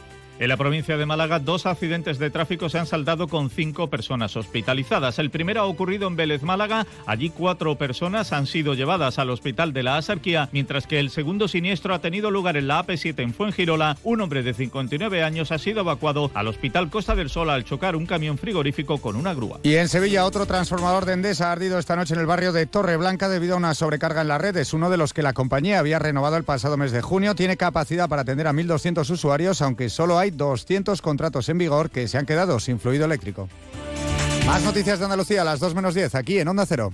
S49: En la provincia de Málaga, dos accidentes de tráfico se han saldado con cinco personas hospitalizadas. El primero ha ocurrido en Vélez, Málaga. Allí cuatro personas han sido llevadas al hospital de la Asarquía, mientras que el segundo siniestro ha tenido lugar en la AP7 en Fuengirola. Un hombre de 59 años ha sido evacuado al hospital Costa del Sol al chocar un camión frigorífico con una grúa.
S41: Y en Sevilla, otro transformador de Endesa ha ardido esta noche en el barrio de Torreblanca debido a una sobrecarga en las redes. Uno de los que la compañía había renovado el pasado mes de junio tiene capacidad para atender a 1.200 usuarios, aunque solo hay 200 contratos en vigor que se han quedado sin fluido eléctrico. Más noticias de Andalucía a las 2 menos 10, aquí en Onda Cero.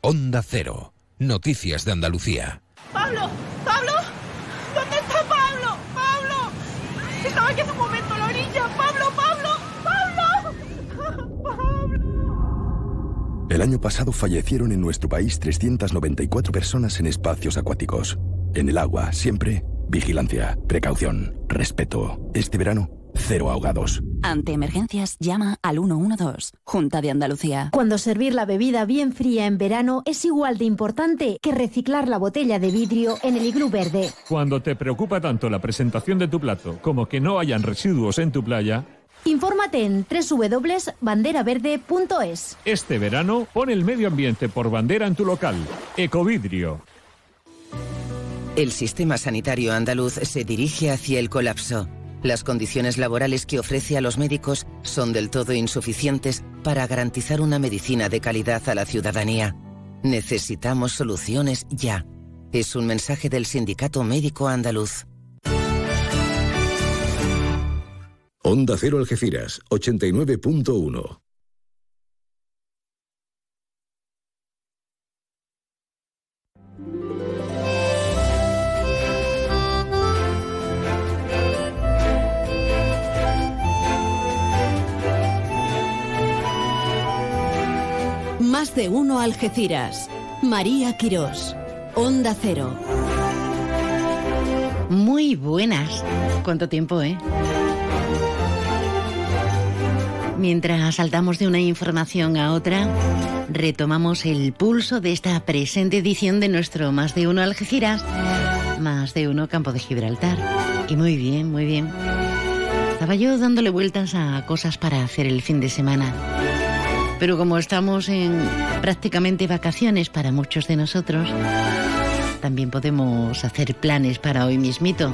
S50: Onda Cero. Noticias de Andalucía.
S51: ¡Pablo! ¡Pablo! ¿Dónde está Pablo? ¡Pablo! Estaba aquí hace un momento a la orilla. ¡Pablo! ¡Pablo! ¡Pablo!
S17: El año pasado fallecieron en nuestro país 394 personas en espacios acuáticos. En el agua, siempre, vigilancia, precaución, respeto. Este verano, cero ahogados.
S52: Ante emergencias, llama al 112, Junta de Andalucía.
S25: Cuando servir la bebida bien fría en verano es igual de importante que reciclar la botella de vidrio en el iglú verde.
S53: Cuando te preocupa tanto la presentación de tu plato como que no hayan residuos en tu playa,
S25: Infórmate en www.banderaverde.es.
S53: este verano pon el medio ambiente por bandera en tu local. Ecovidrio.
S36: El sistema sanitario andaluz se dirige hacia el colapso. Las condiciones laborales que ofrece a los médicos son del todo insuficientes para garantizar una medicina de calidad a la ciudadanía. Necesitamos soluciones ya. Es un mensaje del Sindicato Médico Andaluz.
S17: Onda Cero Algeciras, 89.1.
S52: Más de uno Algeciras. María Quirós. Onda Cero.
S3: Muy buenas. ¿Cuánto tiempo, eh? Mientras saltamos de una información a otra, retomamos el pulso de esta presente edición de nuestro Más de Uno Algeciras, Más de Uno Campo de Gibraltar. Y muy bien, muy bien. Estaba yo dándole vueltas a cosas para hacer el fin de semana. Pero como estamos en prácticamente vacaciones para muchos de nosotros, también podemos hacer planes para hoy mismito.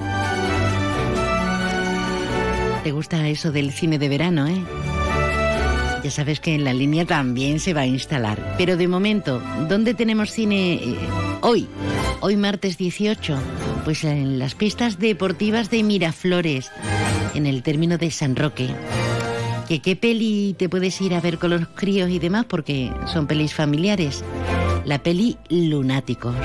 S3: ¿Te gusta eso del cine de verano, eh? Ya sabes que en la línea también se va a instalar. Pero de momento, ¿dónde tenemos cine eh, hoy? Hoy martes 18. Pues en las pistas deportivas de Miraflores, en el término de San Roque. ¿Que ¿Qué peli te puedes ir a ver con los críos y demás? Porque son pelis familiares. La peli Lunáticos.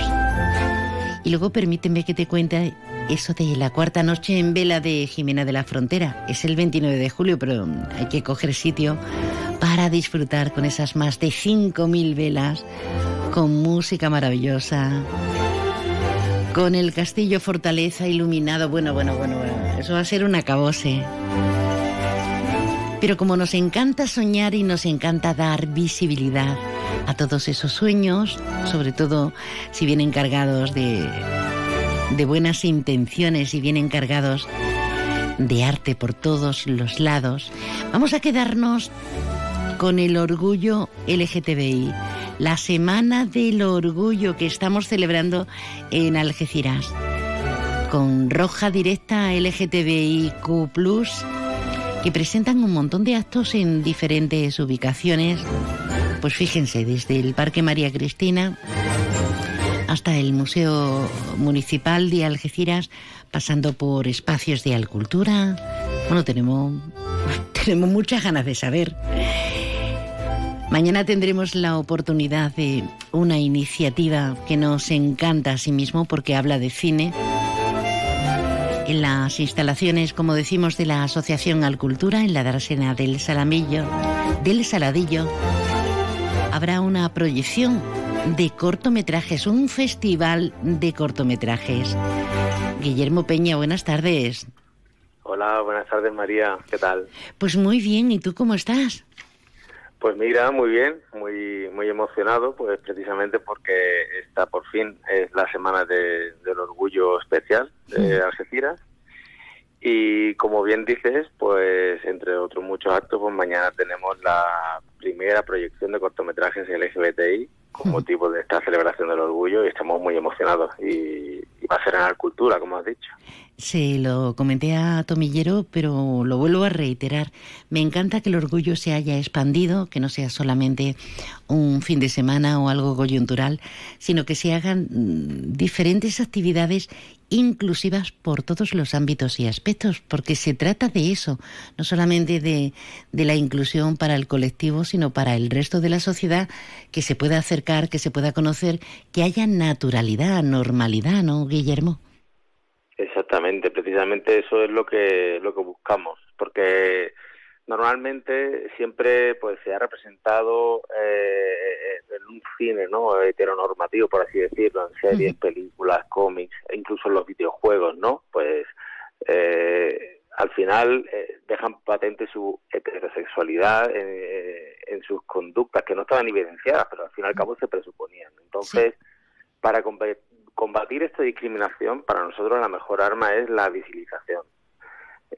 S3: Y luego permíteme que te cuente eso de la cuarta noche en vela de Jimena de la Frontera. Es el 29 de julio, pero hay que coger sitio para disfrutar con esas más de 5.000 velas, con música maravillosa, con el castillo fortaleza iluminado. Bueno, bueno, bueno, bueno. Eso va a ser un acabose. Pero como nos encanta soñar y nos encanta dar visibilidad a todos esos sueños, sobre todo si vienen cargados de, de buenas intenciones y vienen cargados de arte por todos los lados, vamos a quedarnos con el orgullo LGTBI, la Semana del Orgullo que estamos celebrando en Algeciras. Con Roja Directa LGTBIQ, que presentan un montón de actos en diferentes ubicaciones. Pues fíjense, desde el Parque María Cristina hasta el Museo Municipal de Algeciras, pasando por espacios de alcultura. Bueno, tenemos, [LAUGHS] tenemos muchas ganas de saber. Mañana tendremos la oportunidad de una iniciativa que nos encanta a sí mismo porque habla de cine. En las instalaciones, como decimos, de la Asociación Alcultura, en la Darasena del Salamillo, del Saladillo, habrá una proyección de cortometrajes, un festival de cortometrajes. Guillermo Peña, buenas tardes.
S54: Hola, buenas tardes María, ¿qué tal?
S3: Pues muy bien, ¿y tú cómo estás?
S54: Pues mira, muy bien, muy muy emocionado, pues precisamente porque esta por fin es la semana del orgullo especial de Algeciras. Y como bien dices, pues entre otros muchos actos, pues mañana tenemos la primera proyección de cortometrajes LGBTI con motivo de esta celebración del orgullo y estamos muy emocionados. Y, va a ser en la cultura, como has dicho.
S3: Se lo comenté a Tomillero, pero lo vuelvo a reiterar. Me encanta que el orgullo se haya expandido, que no sea solamente un fin de semana o algo coyuntural, sino que se hagan mm, diferentes actividades inclusivas por todos los ámbitos y aspectos, porque se trata de eso, no solamente de, de la inclusión para el colectivo, sino para el resto de la sociedad, que se pueda acercar, que se pueda conocer, que haya naturalidad, normalidad, ¿no, Guillermo?
S54: Exactamente, precisamente eso es lo que lo que buscamos, porque normalmente siempre pues se ha representado eh, en un cine no heteronormativo por así decirlo en series películas cómics e incluso en los videojuegos no pues eh, al final eh, dejan patente su heterosexualidad en sus conductas que no estaban evidenciadas pero al fin y al cabo se presuponían. Entonces para combatir esta discriminación para nosotros la mejor arma es la visibilización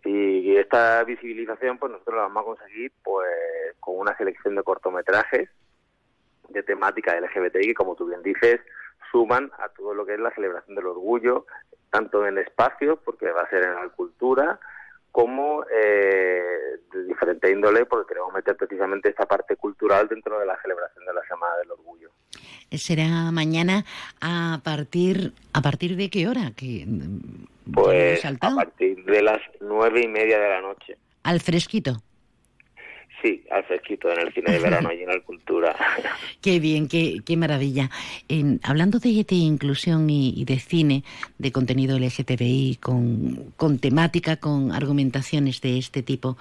S54: y esta visibilización, pues nosotros la vamos a conseguir pues con una selección de cortometrajes de temática LGBTI que, como tú bien dices, suman a todo lo que es la celebración del orgullo, tanto en espacios, porque va a ser en la cultura, como eh, de diferente índole, porque queremos meter precisamente esta parte cultural dentro de la celebración de la Semana del Orgullo.
S3: ¿Será mañana a partir a partir de qué hora? Que
S54: pues a partir de las nueve y media de la noche.
S3: ¿Al fresquito?
S54: Sí, al fresquito, en el cine de verano y en la cultura. [LAUGHS]
S3: qué bien, qué, qué maravilla. hablando de, de inclusión y, de cine, de contenido LGTBI, con, con temática, con argumentaciones de este tipo,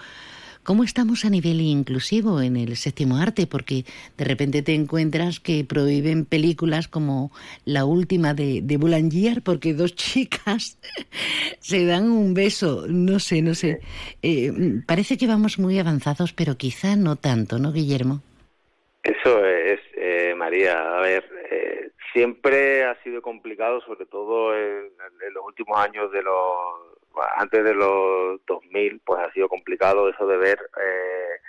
S3: ¿Cómo estamos a nivel inclusivo en el séptimo arte? Porque de repente te encuentras que prohíben películas como la última de, de Boulanger porque dos [LAUGHS] chicas se dan un beso. No sé, no sé. Eh, parece que vamos muy avanzados, pero quizá no tanto, ¿no, Guillermo?
S54: Eso es, eh, María. A ver, eh, siempre ha sido complicado, sobre todo en los últimos años de los antes de los 2000, pues ha sido complicado eso de ver eh,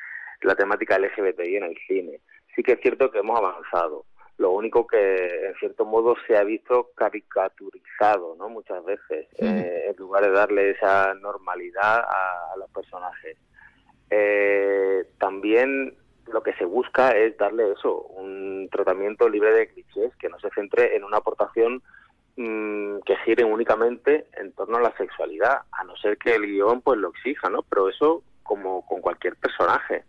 S54: la temática LGBTI en el cine. Sí que es cierto que hemos avanzado. Lo único que, en cierto modo, se ha visto caricaturizado, ¿no? Muchas veces, eh, en lugar de darle esa normalidad a, los personajes. Eh, también lo que se busca es darle eso, un tratamiento libre de clichés, que no se centre en una aportación Mm, que giren únicamente en torno a la sexualidad, a no ser que el guion pues lo exija, ¿no? Pero eso como con cualquier personaje.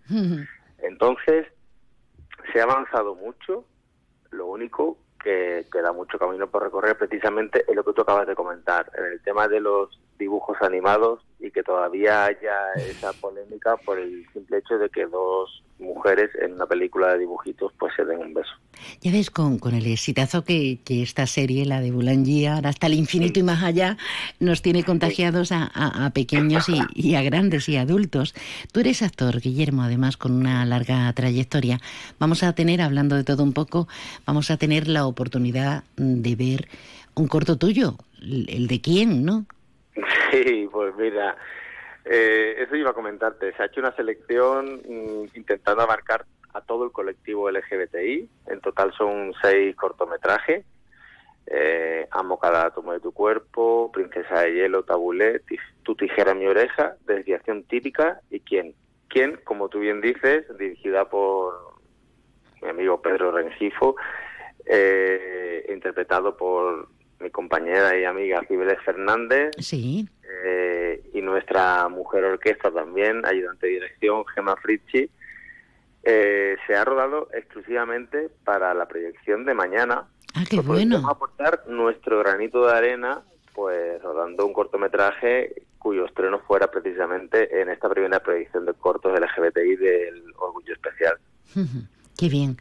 S54: Entonces, se ha avanzado mucho, lo único que queda mucho camino por recorrer precisamente es lo que tú acabas de comentar, en el tema de los dibujos animados y que todavía haya esa polémica por el simple hecho de que dos mujeres en una película de dibujitos pues se den un beso.
S3: Ya ves, con, con el exitazo que, que esta serie, la de Boulanger, hasta el infinito y más allá, nos tiene contagiados a, a, pequeños y, y, a grandes y adultos. Tú eres actor, Guillermo, además con una larga trayectoria. Vamos a tener, hablando de todo un poco, vamos a tener la oportunidad de ver un corto tuyo, el de quién, ¿no? [LAUGHS]
S54: Sí, pues mira, eh, eso iba a comentarte. Se ha hecho una selección mm, intentando abarcar a todo el colectivo LGBTI. En total son seis cortometrajes. Eh, Amo cada átomo de tu cuerpo, Princesa de hielo, Tabulé, Tu tijera mi oreja, Desviación típica y ¿Quién? ¿Quién? Como tú bien dices, dirigida por mi amigo Pedro Rengifo, eh, interpretado por mi compañera y amiga Cibeles Fernández.
S3: Sí.
S54: Eh, y nuestra mujer orquesta también, ayudante de dirección, Gemma Fritchi. Eh, se ha rodado exclusivamente para la proyección de mañana.
S3: Ah, qué bueno.
S54: Vamos a aportar nuestro granito de arena, pues rodando un cortometraje cuyo estreno fuera precisamente en esta primera proyección de cortos LGBTI del Orgullo Especial.
S3: Qué bien.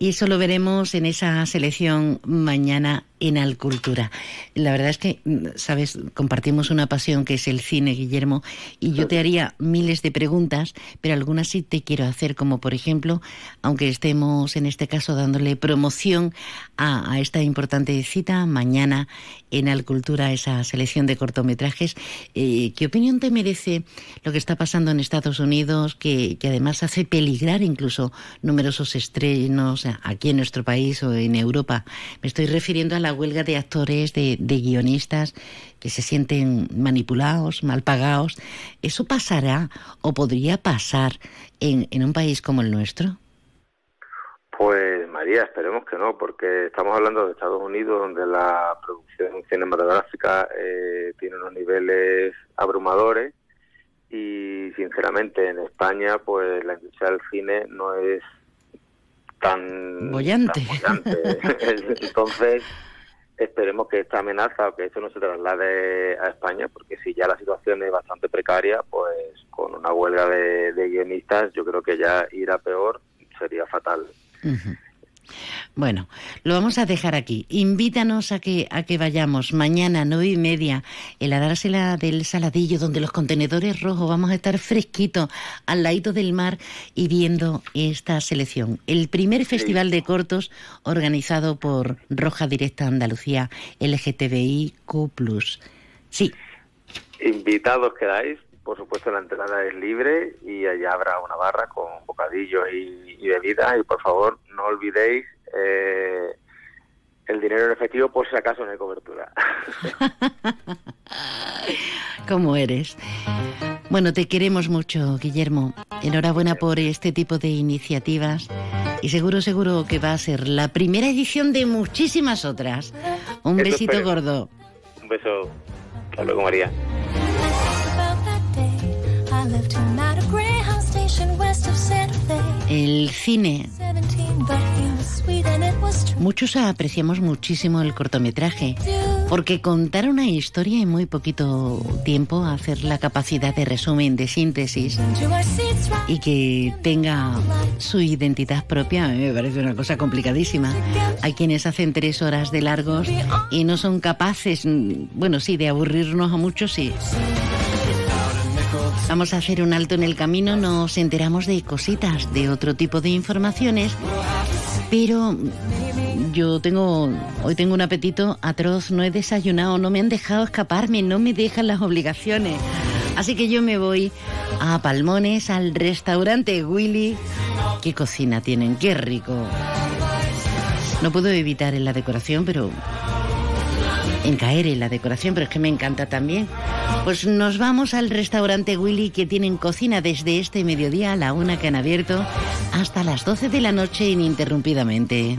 S3: Y eso lo veremos en esa selección mañana en Alcultura. La verdad es que, mm, sabes, compartimos una pasión que es el cine, Guillermo, y yo te haría miles de preguntas, pero algunas sí te quiero hacer, como por ejemplo, aunque estemos en este caso dándole promoción a, esta importante cita mañana en Alcultura, esa selección de cortometrajes, eh, ¿qué opinión te merece lo que está pasando en Estados Unidos, que, que además hace peligrar incluso numerosos estrenos aquí en nuestro país o en Europa? Me estoy refiriendo a la huelga de actores, de, guionistas que se sienten manipulados, mal pagados. ¿Eso pasará o podría pasar en, en un país como el nuestro?
S54: Pues María, esperemos que no, porque estamos hablando de Estados Unidos, donde la producción cinematográfica eh, tiene unos niveles abrumadores y sinceramente en España, pues la industria del cine no es tan
S3: bollante. [LAUGHS]
S54: Entonces, Esperemos que esta amenaza o que esto no se traslade a España, porque si ya la situación es bastante precaria, pues con una huelga de, guionistas yo creo que ya irá peor, sería fatal.
S3: Bueno, lo vamos a dejar aquí. Invítanos a que, a que vayamos mañana, nueve y media, en la dársela del Saladillo, donde los contenedores rojos vamos a estar fresquitos al ladito del mar y viendo esta selección. El primer festival de cortos organizado por Roja Directa Andalucía LGTBIQ. Sí.
S54: Invitados quedáis. Por supuesto, la entrada es libre y allá habrá una barra con bocadillos y, y bebidas. Y por favor, no olvidéis eh, el dinero en efectivo por si acaso no hay cobertura. [LAUGHS]
S3: ¿Cómo eres? Bueno, te queremos mucho, Guillermo. Enhorabuena por este tipo de iniciativas y seguro, seguro que va a ser la primera edición de muchísimas otras. Un besito gordo.
S54: Un beso. Hasta luego, María.
S3: El cine. Muchos apreciamos muchísimo el cortometraje, porque contar una historia en muy poquito tiempo, hacer la capacidad de resumen, de síntesis, y que tenga su identidad propia, a mí me parece una cosa complicadísima. Hay quienes hacen tres horas de largos y no son capaces, bueno, sí, de aburrirnos a muchos, sí. Vamos a hacer un alto en el camino, nos enteramos de cositas, de otro tipo de informaciones, pero yo tengo, hoy tengo un apetito atroz, no he desayunado, no me han dejado escaparme, no me dejan las obligaciones. Así que yo me voy a Palmones, al restaurante Willy. ¿Qué cocina tienen? ¡Qué rico! No puedo evitar en la decoración, pero en caer en la decoración, pero es que me encanta también. Pues nos vamos al restaurante Willy que tienen cocina desde este mediodía a la una que han abierto hasta las 12 de la noche ininterrumpidamente.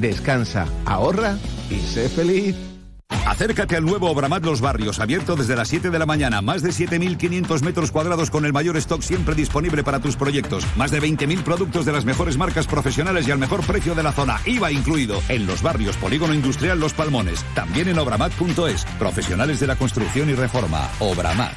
S55: Descansa, ahorra y sé feliz.
S56: Acércate al nuevo Obramat Los Barrios, abierto desde las 7 de la mañana. Más de 7.500 metros cuadrados con el mayor stock siempre disponible para tus proyectos. Más de 20.000 productos de las mejores marcas profesionales y al mejor precio de la zona. IVA incluido. En Los Barrios, Polígono Industrial Los Palmones. También en obramat.es. Profesionales de la construcción y reforma. Obramat.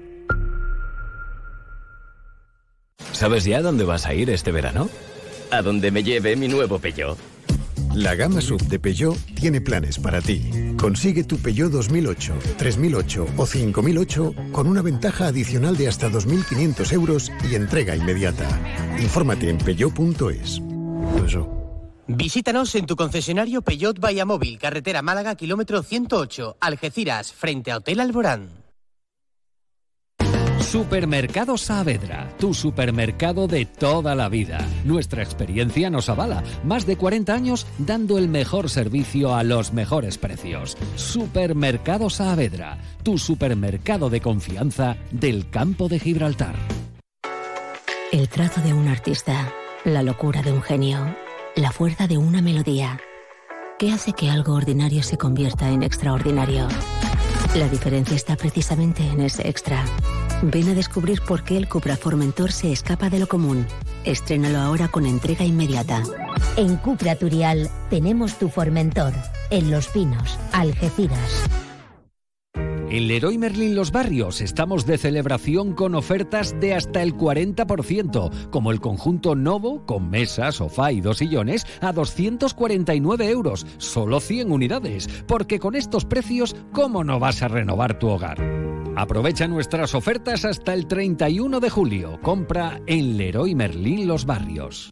S57: ¿Sabes ya dónde vas a ir este verano? A donde me lleve mi nuevo Peugeot.
S58: La gama sub de Peugeot tiene planes para ti. Consigue tu Peugeot 2008, 3008 o 5008 con una ventaja adicional de hasta 2.500 euros y entrega inmediata. Infórmate en peugeot.es.
S59: Visítanos en tu concesionario Peugeot Móvil, carretera Málaga, kilómetro 108, Algeciras, frente a Hotel Alborán.
S23: Supermercado Saavedra, tu supermercado de toda la vida. Nuestra experiencia nos avala. Más de 40 años dando el mejor servicio a los mejores precios. Supermercado Saavedra, tu supermercado de confianza del campo de Gibraltar.
S60: El trazo de un artista, la locura de un genio, la fuerza de una melodía. ¿Qué hace que algo ordinario se convierta en extraordinario? La diferencia está precisamente en ese extra. Ven a descubrir por qué el Cupra Formentor se escapa de lo común. Estrénalo ahora con entrega inmediata.
S61: En Cupra Turial tenemos tu Formentor. En Los Pinos, Algeciras.
S23: En Leroy Merlin Los Barrios estamos de celebración con ofertas de hasta el 40%, como el conjunto Novo con mesa, sofá y dos sillones a 249 euros, solo 100 unidades, porque con estos precios, ¿cómo no vas a renovar tu hogar? Aprovecha nuestras ofertas hasta el 31 de julio. Compra en Leroy Merlin Los Barrios.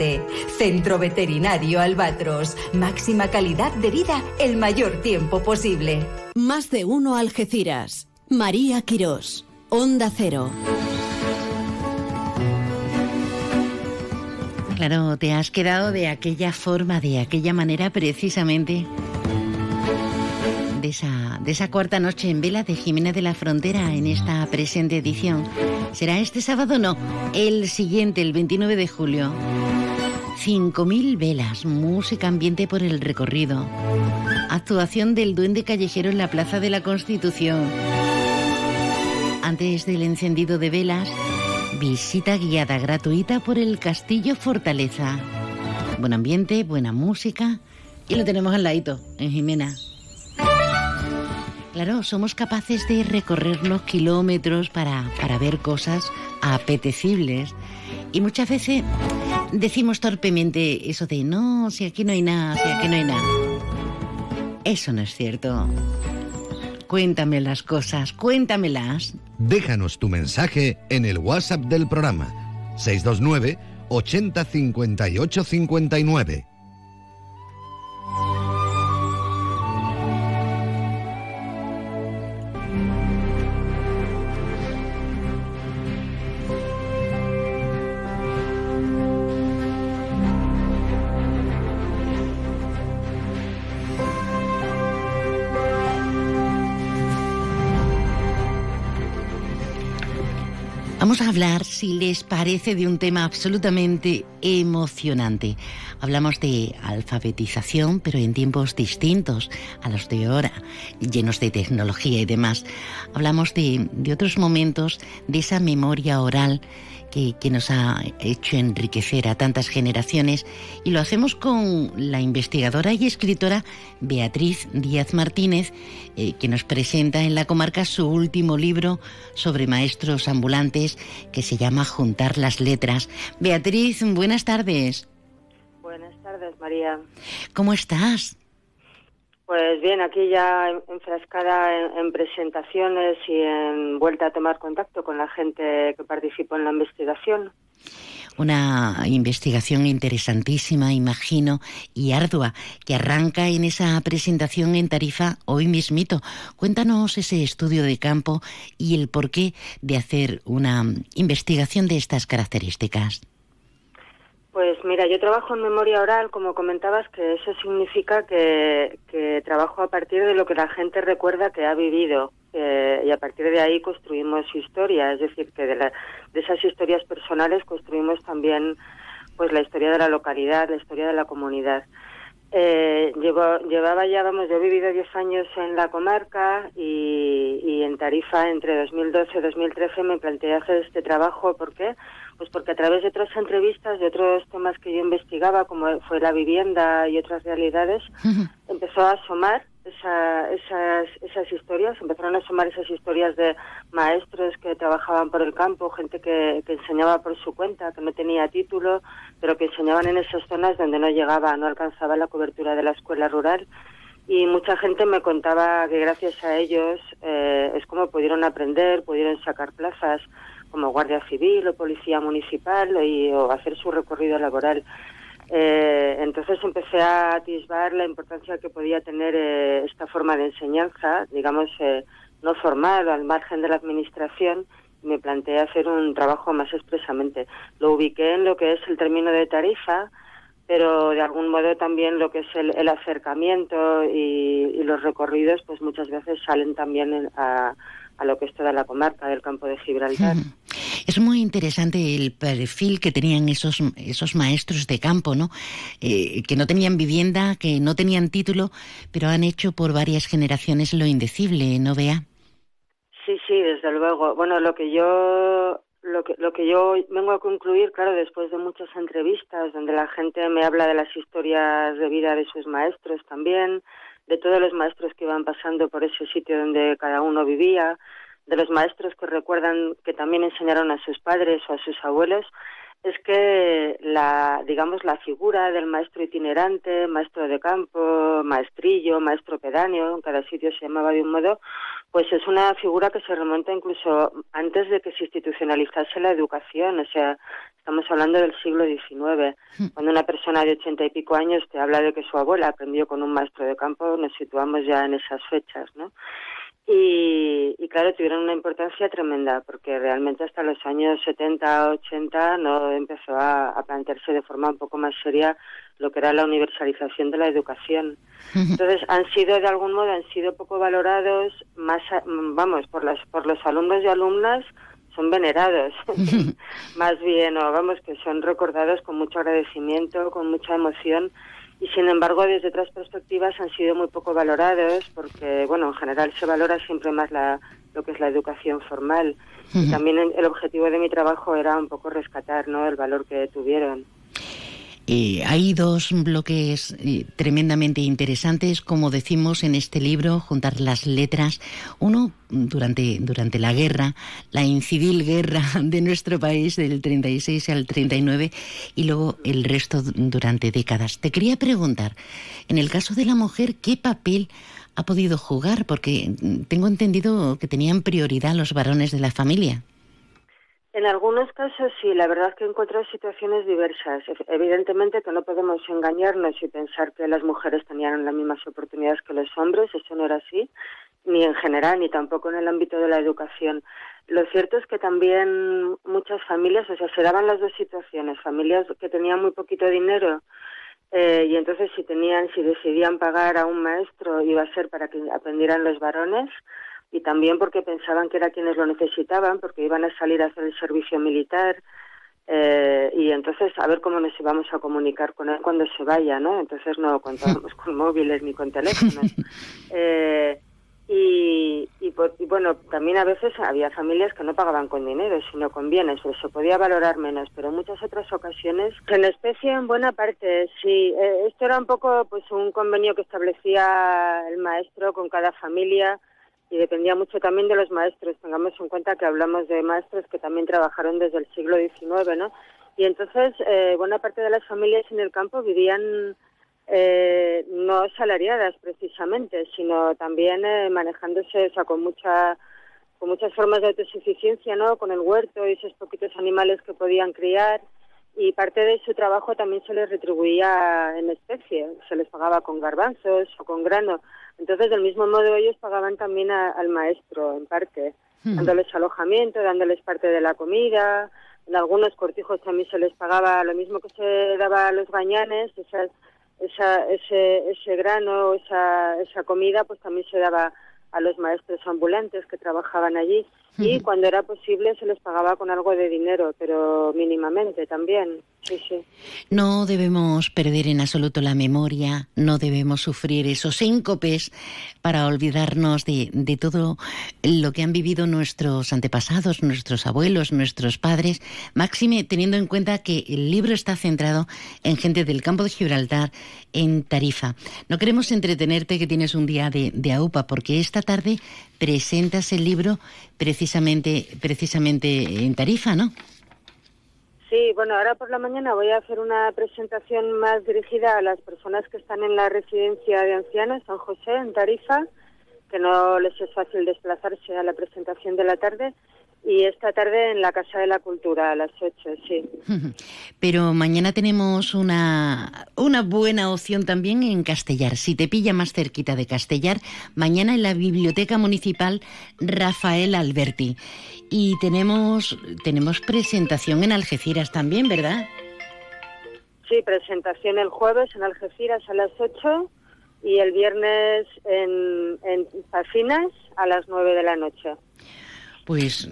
S25: 171407 Centro Veterinario Albatros. Máxima calidad de vida el mayor tiempo posible.
S2: Más de uno Algeciras. María Quirós. Onda Cero.
S3: Claro, te has quedado de aquella forma, de aquella manera precisamente. De esa, de esa cuarta noche en vela de Jimena de la Frontera en esta presente edición. ¿Será este sábado? No, el siguiente, el 29 de julio. 5.000 velas, música ambiente por el recorrido. Actuación del duende callejero en la Plaza de la Constitución. Antes del encendido de velas, visita guiada gratuita por el Castillo Fortaleza. Buen ambiente, buena música y lo tenemos al ladito, en Jimena. Claro, somos capaces de recorrernos kilómetros para, para ver cosas apetecibles y muchas veces decimos torpemente eso de no, si aquí no hay nada, si aquí no hay nada. Eso no es cierto. Cuéntame las cosas, cuéntamelas.
S62: Déjanos tu mensaje en el WhatsApp del programa 629 80 58 59.
S3: A hablar, si les parece, de un tema absolutamente emocionante. Hablamos de alfabetización, pero en tiempos distintos a los de ahora, llenos de tecnología y demás. Hablamos de, de otros momentos de esa memoria oral que, nos ha hecho enriquecer a tantas generaciones y lo hacemos con la investigadora y escritora Beatriz Díaz Martínez, eh, que nos presenta en la comarca su último libro sobre maestros ambulantes que se llama Juntar las Letras. Beatriz, buenas tardes.
S63: Buenas tardes, María.
S3: ¿Cómo estás?
S63: Pues bien, aquí ya enfrascada en, presentaciones y en vuelta a tomar contacto con la gente que participó en la investigación.
S3: una investigación interesantísima, imagino, y ardua, que arranca en esa presentación en Tarifa hoy mismito. Cuéntanos ese estudio de campo y el porqué de hacer una investigación de estas características.
S63: Pues mira, yo trabajo en memoria oral, como comentabas, que eso significa que, trabajo a partir de lo que la gente recuerda que ha vivido eh, y a partir de ahí construimos historia, es decir, que de, de esas historias personales construimos también pues la historia de la localidad, la historia de la comunidad. Eh, llevo, llevaba ya, vamos, yo he vivido 10 años en la comarca y, y en Tarifa entre 2012 y 2013 me planteé hacer este trabajo. ¿Por qué? Pues porque a través de otras entrevistas, de otros temas que yo investigaba, como fue la vivienda y otras realidades, empezó a asomar esa, esas, esas historias, empezaron a asomar esas historias de maestros que trabajaban por el campo, gente que, que enseñaba por su cuenta, que no tenía título, pero que enseñaban en esas zonas donde no llegaba, no alcanzaba la cobertura de la escuela rural. Y mucha gente me contaba que gracias a ellos eh, es como pudieron aprender, pudieron sacar plazas como guardia civil o policía municipal o hacer su recorrido laboral. Eh, entonces empecé a atisbar la importancia que podía tener eh, esta forma de enseñanza, digamos, eh, no formal, al margen de la administración, y me planteé hacer un trabajo más expresamente. Lo ubiqué en lo que es el término de tarifa, pero de algún modo también lo que es el, acercamiento y, y, los recorridos, pues muchas veces salen también a, a lo que es toda la comarca del campo de Gibraltar.
S3: Es muy interesante el perfil que tenían esos, esos maestros de campo, ¿no? Eh, que no tenían vivienda, que no tenían título, pero han hecho por varias generaciones lo indecible, ¿no, vea?
S63: Sí, sí, desde luego. Bueno, lo que yo lo que, lo que yo vengo a concluir, claro, después de muchas entrevistas donde la gente me habla de las historias de vida de sus maestros también, de todos los maestros que iban pasando por ese sitio donde cada uno vivía, de los maestros que recuerdan que también enseñaron a sus padres o a sus abuelos, es que la, digamos, la figura del maestro itinerante, maestro de campo, maestrillo, maestro pedáneo, en cada sitio se llamaba de un modo, pues es una figura que se remonta incluso antes de que se institucionalizase la educación, o sea, estamos hablando del siglo XIX. Hmm. Cuando una persona de ochenta y pico años te habla de que su abuela aprendió con un maestro de campo, nos situamos ya en esas fechas, ¿no? Y, y, claro, tuvieron una importancia tremenda, porque realmente hasta los años 70, 80 no empezó a, a, plantearse de forma un poco más seria lo que era la universalización de la educación. [LAUGHS] Entonces, han sido, de algún modo, han sido poco valorados, más, vamos, por, las, por los alumnos y alumnas, son venerados, [LAUGHS] [LAUGHS] más bien, o vamos, que son recordados con mucho agradecimiento, con mucha emoción y sin embargo desde otras perspectivas han sido muy poco valorados porque bueno en general se valora siempre más la, lo que es la educación formal. Y también el objetivo de mi trabajo era un poco rescatar no el valor que tuvieron
S3: eh, hay dos bloques eh, tremendamente interesantes, como decimos en este libro, juntar las letras. Uno durante, durante la guerra, la incivil guerra [LAUGHS] de nuestro país del 36 al 39 y luego el resto durante décadas. Te quería preguntar, en el caso de la mujer, ¿qué papel ha podido jugar? Porque tengo entendido que tenían prioridad los varones de la familia.
S63: En algunos casos sí, la verdad es que he encontrado situaciones diversas. Evidentemente que no podemos engañarnos y pensar que las mujeres tenían las mismas oportunidades que los hombres, eso no era así, ni en general, ni tampoco en el ámbito de la educación. Lo cierto es que también muchas familias, o sea, se daban las dos situaciones, familias que tenían muy poquito dinero eh, y entonces si tenían, si decidían pagar a un maestro iba a ser para que aprendieran los varones, y también porque pensaban que era quienes lo necesitaban, porque iban a salir a hacer el servicio militar eh, y entonces a ver cómo nos íbamos a comunicar con él cuando se vaya, ¿no? Entonces no contábamos [LAUGHS] con móviles ni con teléfonos. [LAUGHS] Eh, y, y, bueno, también a veces había familias que no pagaban con dinero, sino con bienes, pero se podía valorar menos, pero en muchas otras ocasiones, en especie en buena parte, sí. Eh, esto era un poco pues un convenio que establecía el maestro con cada familia, y dependía mucho también de los maestros. Tengamos en cuenta que hablamos de maestros que también trabajaron desde el siglo XIX, ¿no? Y entonces eh, buena parte de las familias en el campo vivían eh, no salariadas precisamente, sino también eh, manejándose o sea, con mucha con muchas formas de autosuficiencia, ¿no? Con el huerto y esos poquitos animales que podían criar y parte de su trabajo también se les retribuía en especie, se les pagaba con garbanzos o con grano. Entonces, del mismo modo, ellos pagaban también al maestro, en parte, hmm. dándoles alojamiento, dándoles parte de la comida. En algunos cortijos también se les pagaba lo mismo que se daba a los gañanes, esa, esa, ese, ese grano, esa, esa comida, pues también se daba a los maestros ambulantes que trabajaban allí y cuando era posible se les pagaba con algo de dinero, pero mínimamente también.
S3: No debemos perder en absoluto la memoria, no debemos sufrir esos síncopes para olvidarnos de, de, todo lo que han vivido nuestros antepasados, nuestros abuelos, nuestros padres, máxime teniendo en cuenta que el libro está centrado en gente del campo de Gibraltar, en Tarifa. No queremos entretenerte que tienes un día de, de AUPA, porque esta tarde presentas el libro precisamente, precisamente en Tarifa, ¿no?
S63: Sí, bueno, ahora por la mañana voy a hacer una presentación más dirigida a las personas que están en la residencia de ancianos San José, en Tarifa, que no les es fácil desplazarse a la presentación de la tarde. Y esta tarde en la Casa de la Cultura, a las 8, sí. [LAUGHS]
S3: Pero mañana tenemos una, una buena opción también en Castellar. Si te pilla más cerquita de Castellar, mañana en la Biblioteca Municipal Rafael Alberti. Y tenemos, tenemos presentación en Algeciras también, ¿verdad?
S63: Sí, presentación el jueves en Algeciras a las 8 y el viernes en, en a las 9 de la noche
S3: pues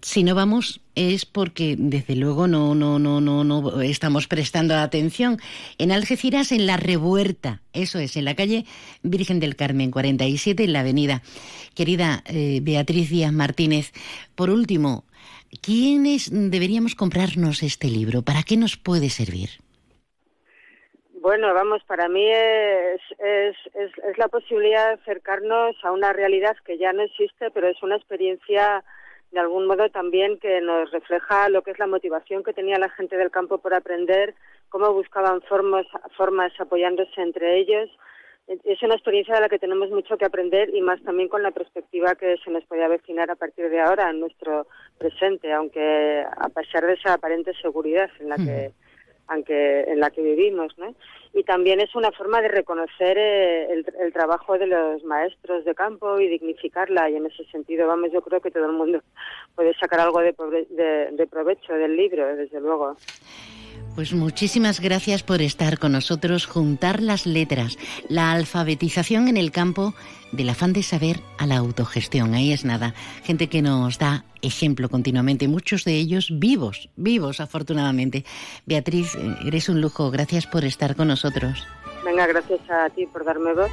S3: si no vamos es porque desde luego no no no no no estamos prestando atención. En Algeciras en la Revuerta eso es en la calle Virgen del Carmen 47 en la avenida querida eh, Beatriz Díaz Martínez. Por último quiénes deberíamos comprarnos este libro para qué nos puede servir
S63: bueno, vamos, para mí es, es, es, la posibilidad de acercarnos a una realidad que ya no existe, pero es una experiencia de algún modo también que nos refleja lo que es la motivación que tenía la gente del campo por aprender, cómo buscaban formas, formas apoyándose entre ellos. Es una experiencia de la que tenemos mucho que aprender y más también con la perspectiva que se nos puede avecinar a partir de ahora en nuestro presente, aunque a pesar de esa aparente seguridad en la que aunque en la que vivimos, ¿no? Y también es una forma de reconocer eh, el, trabajo de los maestros de campo y dignificarla. Y en ese sentido, vamos, yo creo que todo el mundo puede sacar algo de, de provecho del libro, desde luego.
S3: Pues muchísimas gracias por estar con nosotros, juntar las letras, la alfabetización en el campo del afán de saber a la autogestión. Ahí es nada. Gente que nos da ejemplo continuamente, muchos de ellos vivos, vivos afortunadamente. Beatriz, eh, eres un lujo. Gracias por estar con nosotros.
S63: Venga, gracias a ti por darme voz.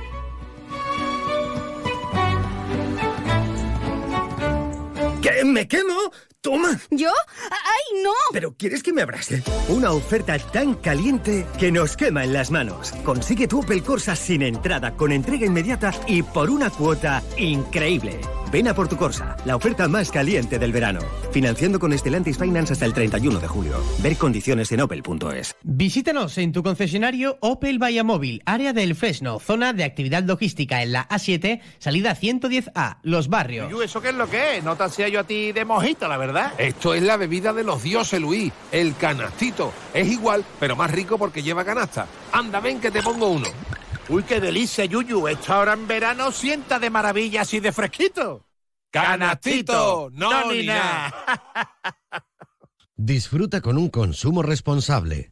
S64: ¿Me quemo? ¡Toma!
S25: ¿Yo? ¡Ay, no!
S64: ¿Pero quieres que me abrace? Una oferta tan caliente que nos quema en las manos. Consigue tu Opel Corsa sin entrada, con entrega inmediata y por una cuota increíble. Ven a por tu Corsa, la oferta más caliente del verano. Financiando con Estelantis Finance hasta el 31 de julio. Ver condiciones en opel.es.
S24: Visítanos en tu concesionario Opel Móvil, área del Fresno, zona de actividad logística en la A7, salida 110A, Los Barrios.
S65: ¿Y eso qué es lo que es? No te hacía yo a ti de mojito, la verdad. Esto es la bebida de los dioses, Luis, el canastito. Es igual, pero más rico porque lleva canasta. Anda, ven que te pongo uno.
S66: Uy, qué delicia, Yuyu. Esta hora en verano sienta de maravilla así de fresquito.
S65: ¡Canastito! ¡No, ni nada! [LAUGHS]
S11: Disfruta con un consumo responsable.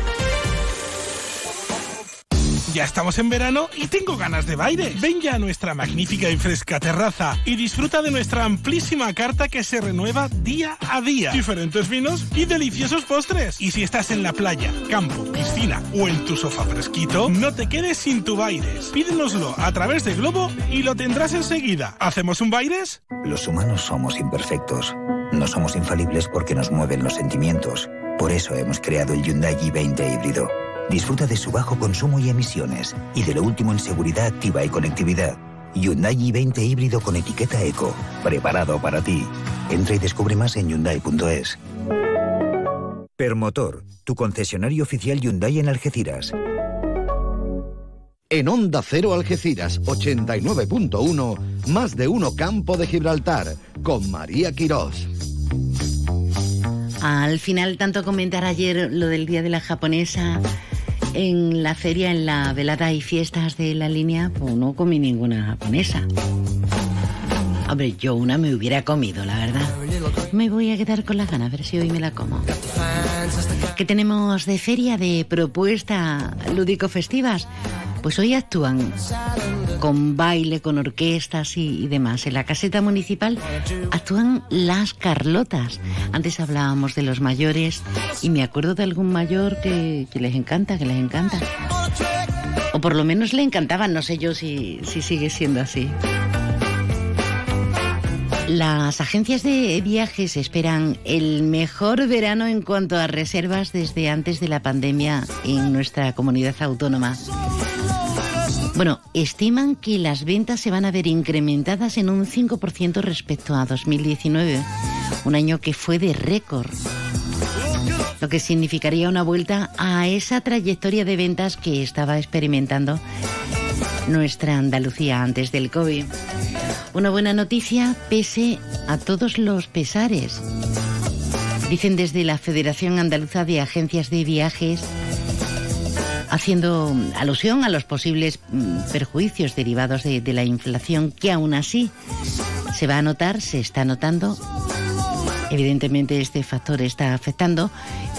S21: Ya estamos en verano y tengo ganas de baile. Ven ya a nuestra magnífica y fresca terraza y disfruta de nuestra amplísima carta que se renueva día a día. Diferentes vinos y deliciosos postres. Y si estás en la playa, campo, piscina o en tu sofá fresquito, no te quedes sin tu Baires. Pídenoslo a través de Globo y lo tendrás enseguida. ¿Hacemos un Baires?
S22: Los humanos somos imperfectos. No somos infalibles porque nos mueven los sentimientos. Por eso hemos creado el Hyundai i20 híbrido Disfruta de su bajo consumo y emisiones y de lo último en seguridad activa y conectividad. Hyundai i20 híbrido con etiqueta Eco, preparado para ti. Entra y descubre más en hyundai.es. Permotor, tu concesionario oficial Hyundai en Algeciras.
S11: En Onda Cero Algeciras 89.1, más de uno Campo de Gibraltar, con María Quirós.
S3: Al final, tanto comentar ayer lo del Día de la Japonesa en la feria, en la velada y fiestas de la línea, pues no comí ninguna japonesa. Hombre, yo una me hubiera comido, la verdad. Me voy a quedar con la gana, a ver si hoy me la como. ¿Qué tenemos de feria, de propuesta lúdico-festivas? Pues hoy actúan con baile, con orquestas y, demás. En la caseta municipal actúan las Carlotas. Antes hablábamos de los mayores y me acuerdo de algún mayor que, les encanta, que les encanta. O por lo menos le encantaban, no sé yo si, si sigue siendo así. Las agencias de viajes esperan el mejor verano en cuanto a reservas desde antes de la pandemia en nuestra comunidad autónoma. Bueno, estiman que las ventas se van a ver incrementadas en un 5% respecto a 2019, un año que fue de récord, lo que significaría una vuelta a esa trayectoria de ventas que estaba experimentando nuestra Andalucía antes del COVID. Una buena noticia pese a todos los pesares. Dicen desde la Federación Andaluza de Agencias de Viajes haciendo alusión a los posibles mm, perjuicios derivados de, la inflación, que aún así se va a notar, se está notando. Evidentemente este factor está afectando,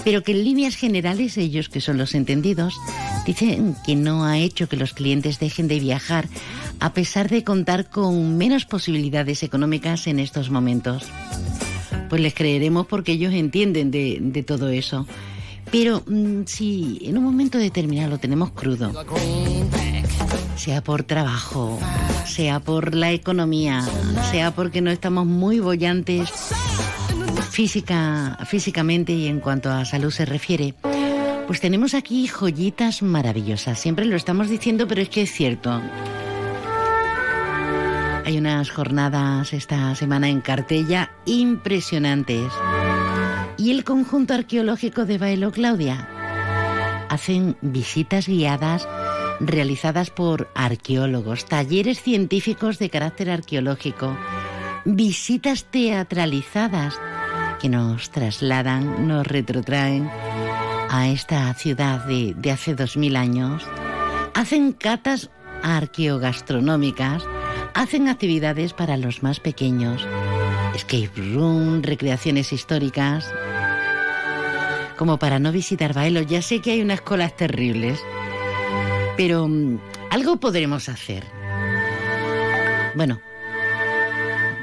S3: pero que en líneas generales ellos, que son los entendidos, dicen que no ha hecho que los clientes dejen de viajar a pesar de contar con menos posibilidades económicas en estos momentos. Pues les creeremos porque ellos entienden de, de todo eso. Pero mm, si en un momento determinado lo tenemos crudo, sea por trabajo, sea por la economía, sea porque no estamos muy bollantes física, físicamente y en cuanto a salud se refiere, pues tenemos aquí joyitas maravillosas. Siempre lo estamos diciendo, pero es que es cierto. Hay unas jornadas esta semana en Cartella impresionantes y el conjunto arqueológico de Bailo Claudia. Hacen visitas guiadas realizadas por arqueólogos, talleres científicos de carácter arqueológico, visitas teatralizadas que nos trasladan, nos retrotraen a esta ciudad de, de hace dos mil años. Hacen catas arqueogastronómicas, hacen actividades para los más pequeños escape room, recreaciones históricas. Como para no visitar Baelo, ya sé que hay unas colas terribles, pero mm, algo podremos hacer. Bueno,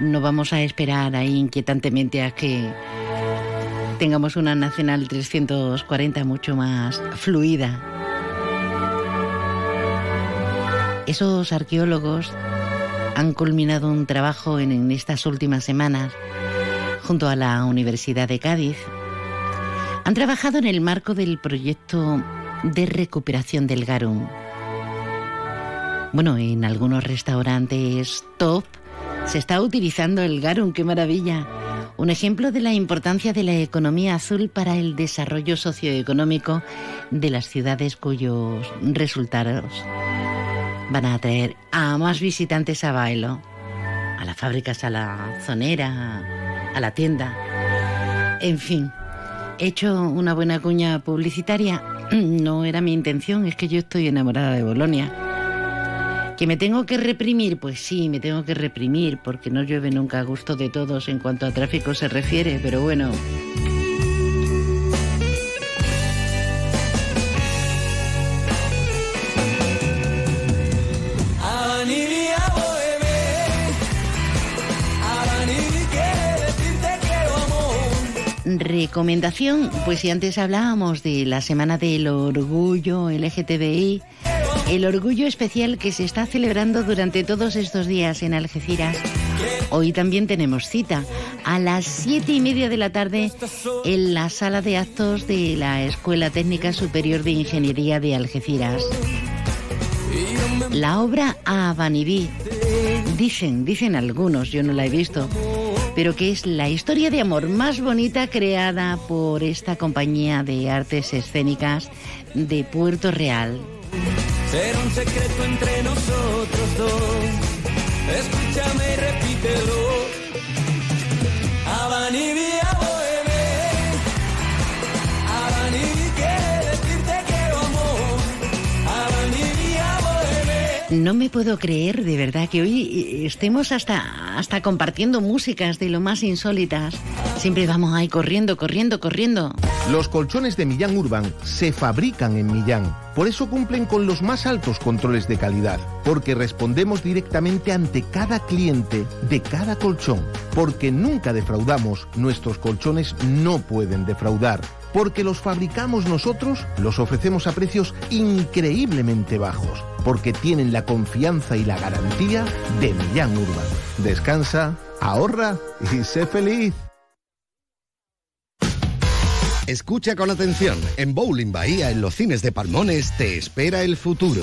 S3: no vamos a esperar ahí inquietantemente a que tengamos una Nacional 340 mucho más fluida. Esos arqueólogos han culminado un trabajo en, estas últimas semanas junto a la Universidad de Cádiz. Han trabajado en el marco del proyecto de recuperación del garum. Bueno, en algunos restaurantes top se está utilizando el garum, qué maravilla. Un ejemplo de la importancia de la economía azul para el desarrollo socioeconómico de las ciudades cuyos resultados van a atraer a más visitantes a Bailo, a las fábricas, a la zonera, a la tienda. En fin, he hecho una buena cuña publicitaria. [CLEARS THROAT] No era mi intención, es que yo estoy enamorada de Bolonia. ¿Que me tengo que reprimir? Pues sí, me tengo que reprimir, porque no llueve nunca a gusto de todos en cuanto a tráfico se refiere, pero bueno, recomendación, pues si antes hablábamos de la Semana del Orgullo LGTBI, el orgullo especial que se está celebrando durante todos estos días en Algeciras. Hoy también tenemos cita a las siete y media de la tarde en la sala de actos de la Escuela Técnica Superior de Ingeniería de Algeciras. La obra Abanibí, dicen, dicen algunos, yo no la he visto, pero que es la historia de amor más bonita creada por esta compañía de artes escénicas de Puerto Real.
S67: Será un secreto entre nosotros dos. Escúchame y repítelo.
S3: No me puedo creer de verdad que hoy eh, estemos hasta, hasta compartiendo músicas de lo más insólitas. Siempre vamos ahí corriendo, corriendo, corriendo.
S55: Los colchones de Millán Urban se fabrican en Millán. Por eso cumplen con los más altos controles de calidad. Porque respondemos directamente ante cada cliente de cada colchón. Porque nunca defraudamos. Nuestros colchones no pueden defraudar porque los fabricamos nosotros, los ofrecemos a precios increíblemente bajos, porque tienen la confianza y la garantía de Millán Urban. Descansa, ahorra y sé feliz.
S11: Escucha con atención. En Bowling Bahía, en los cines de Palmones, te espera el futuro.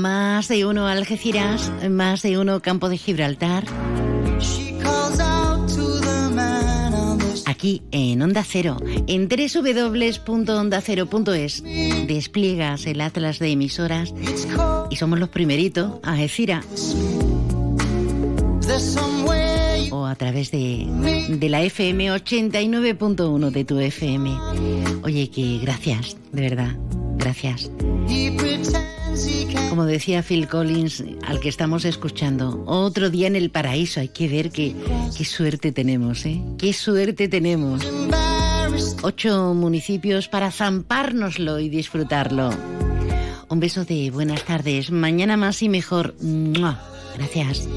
S3: Más de uno Algeciras, más de uno Campo de Gibraltar. Aquí en Onda Cero, en www.ondacero.es, despliegas el atlas de emisoras y somos los primeritos, Algeciras. O a través de, de la FM 89.1 de tu FM. Oye, que gracias, de verdad, gracias. Como decía Phil Collins, al que estamos escuchando, otro día en el paraíso. Hay que ver qué, qué suerte tenemos, ¿eh? Qué suerte tenemos.
S68: Ocho municipios para zampárnoslo y disfrutarlo. Un beso de buenas tardes. Mañana más y mejor. Gracias.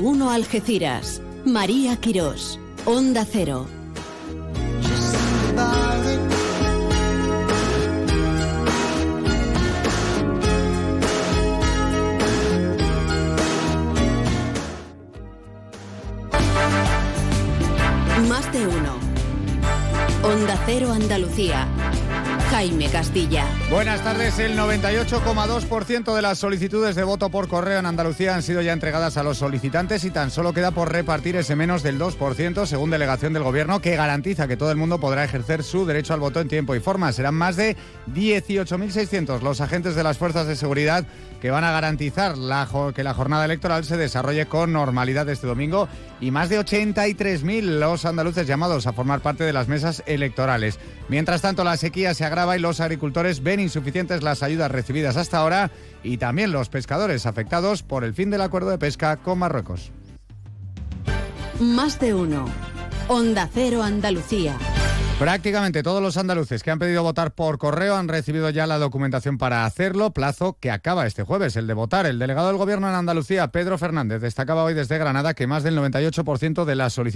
S25: Uno Algeciras. María Quirós. Onda Cero. Más de uno. Onda Cero Andalucía. Jaime Castilla.
S41: Buenas tardes. El 98,2% de las solicitudes de voto por correo en Andalucía han sido ya entregadas a los solicitantes y tan solo queda por repartir ese menos del 2%, según delegación del Gobierno, que garantiza que todo el mundo podrá ejercer su derecho al voto en tiempo y forma. Serán más de 18.600 los agentes de las fuerzas de seguridad que van a garantizar la, que la jornada electoral se desarrolle con normalidad este domingo y más de 83.000 los andaluces llamados a formar parte de las mesas electorales. Mientras tanto, la sequía se agrava y los agricultores ven insuficientes las ayudas recibidas hasta ahora y también los pescadores afectados por el fin del acuerdo de pesca con Marruecos.
S25: Más de uno. Onda Cero Andalucía.
S41: Prácticamente todos los andaluces que han pedido votar por correo han recibido ya la documentación para hacerlo, plazo que acaba este jueves, el de votar. El delegado del Gobierno en Andalucía, Pedro Fernández, destacaba hoy desde Granada que más del 98% de las solicitudes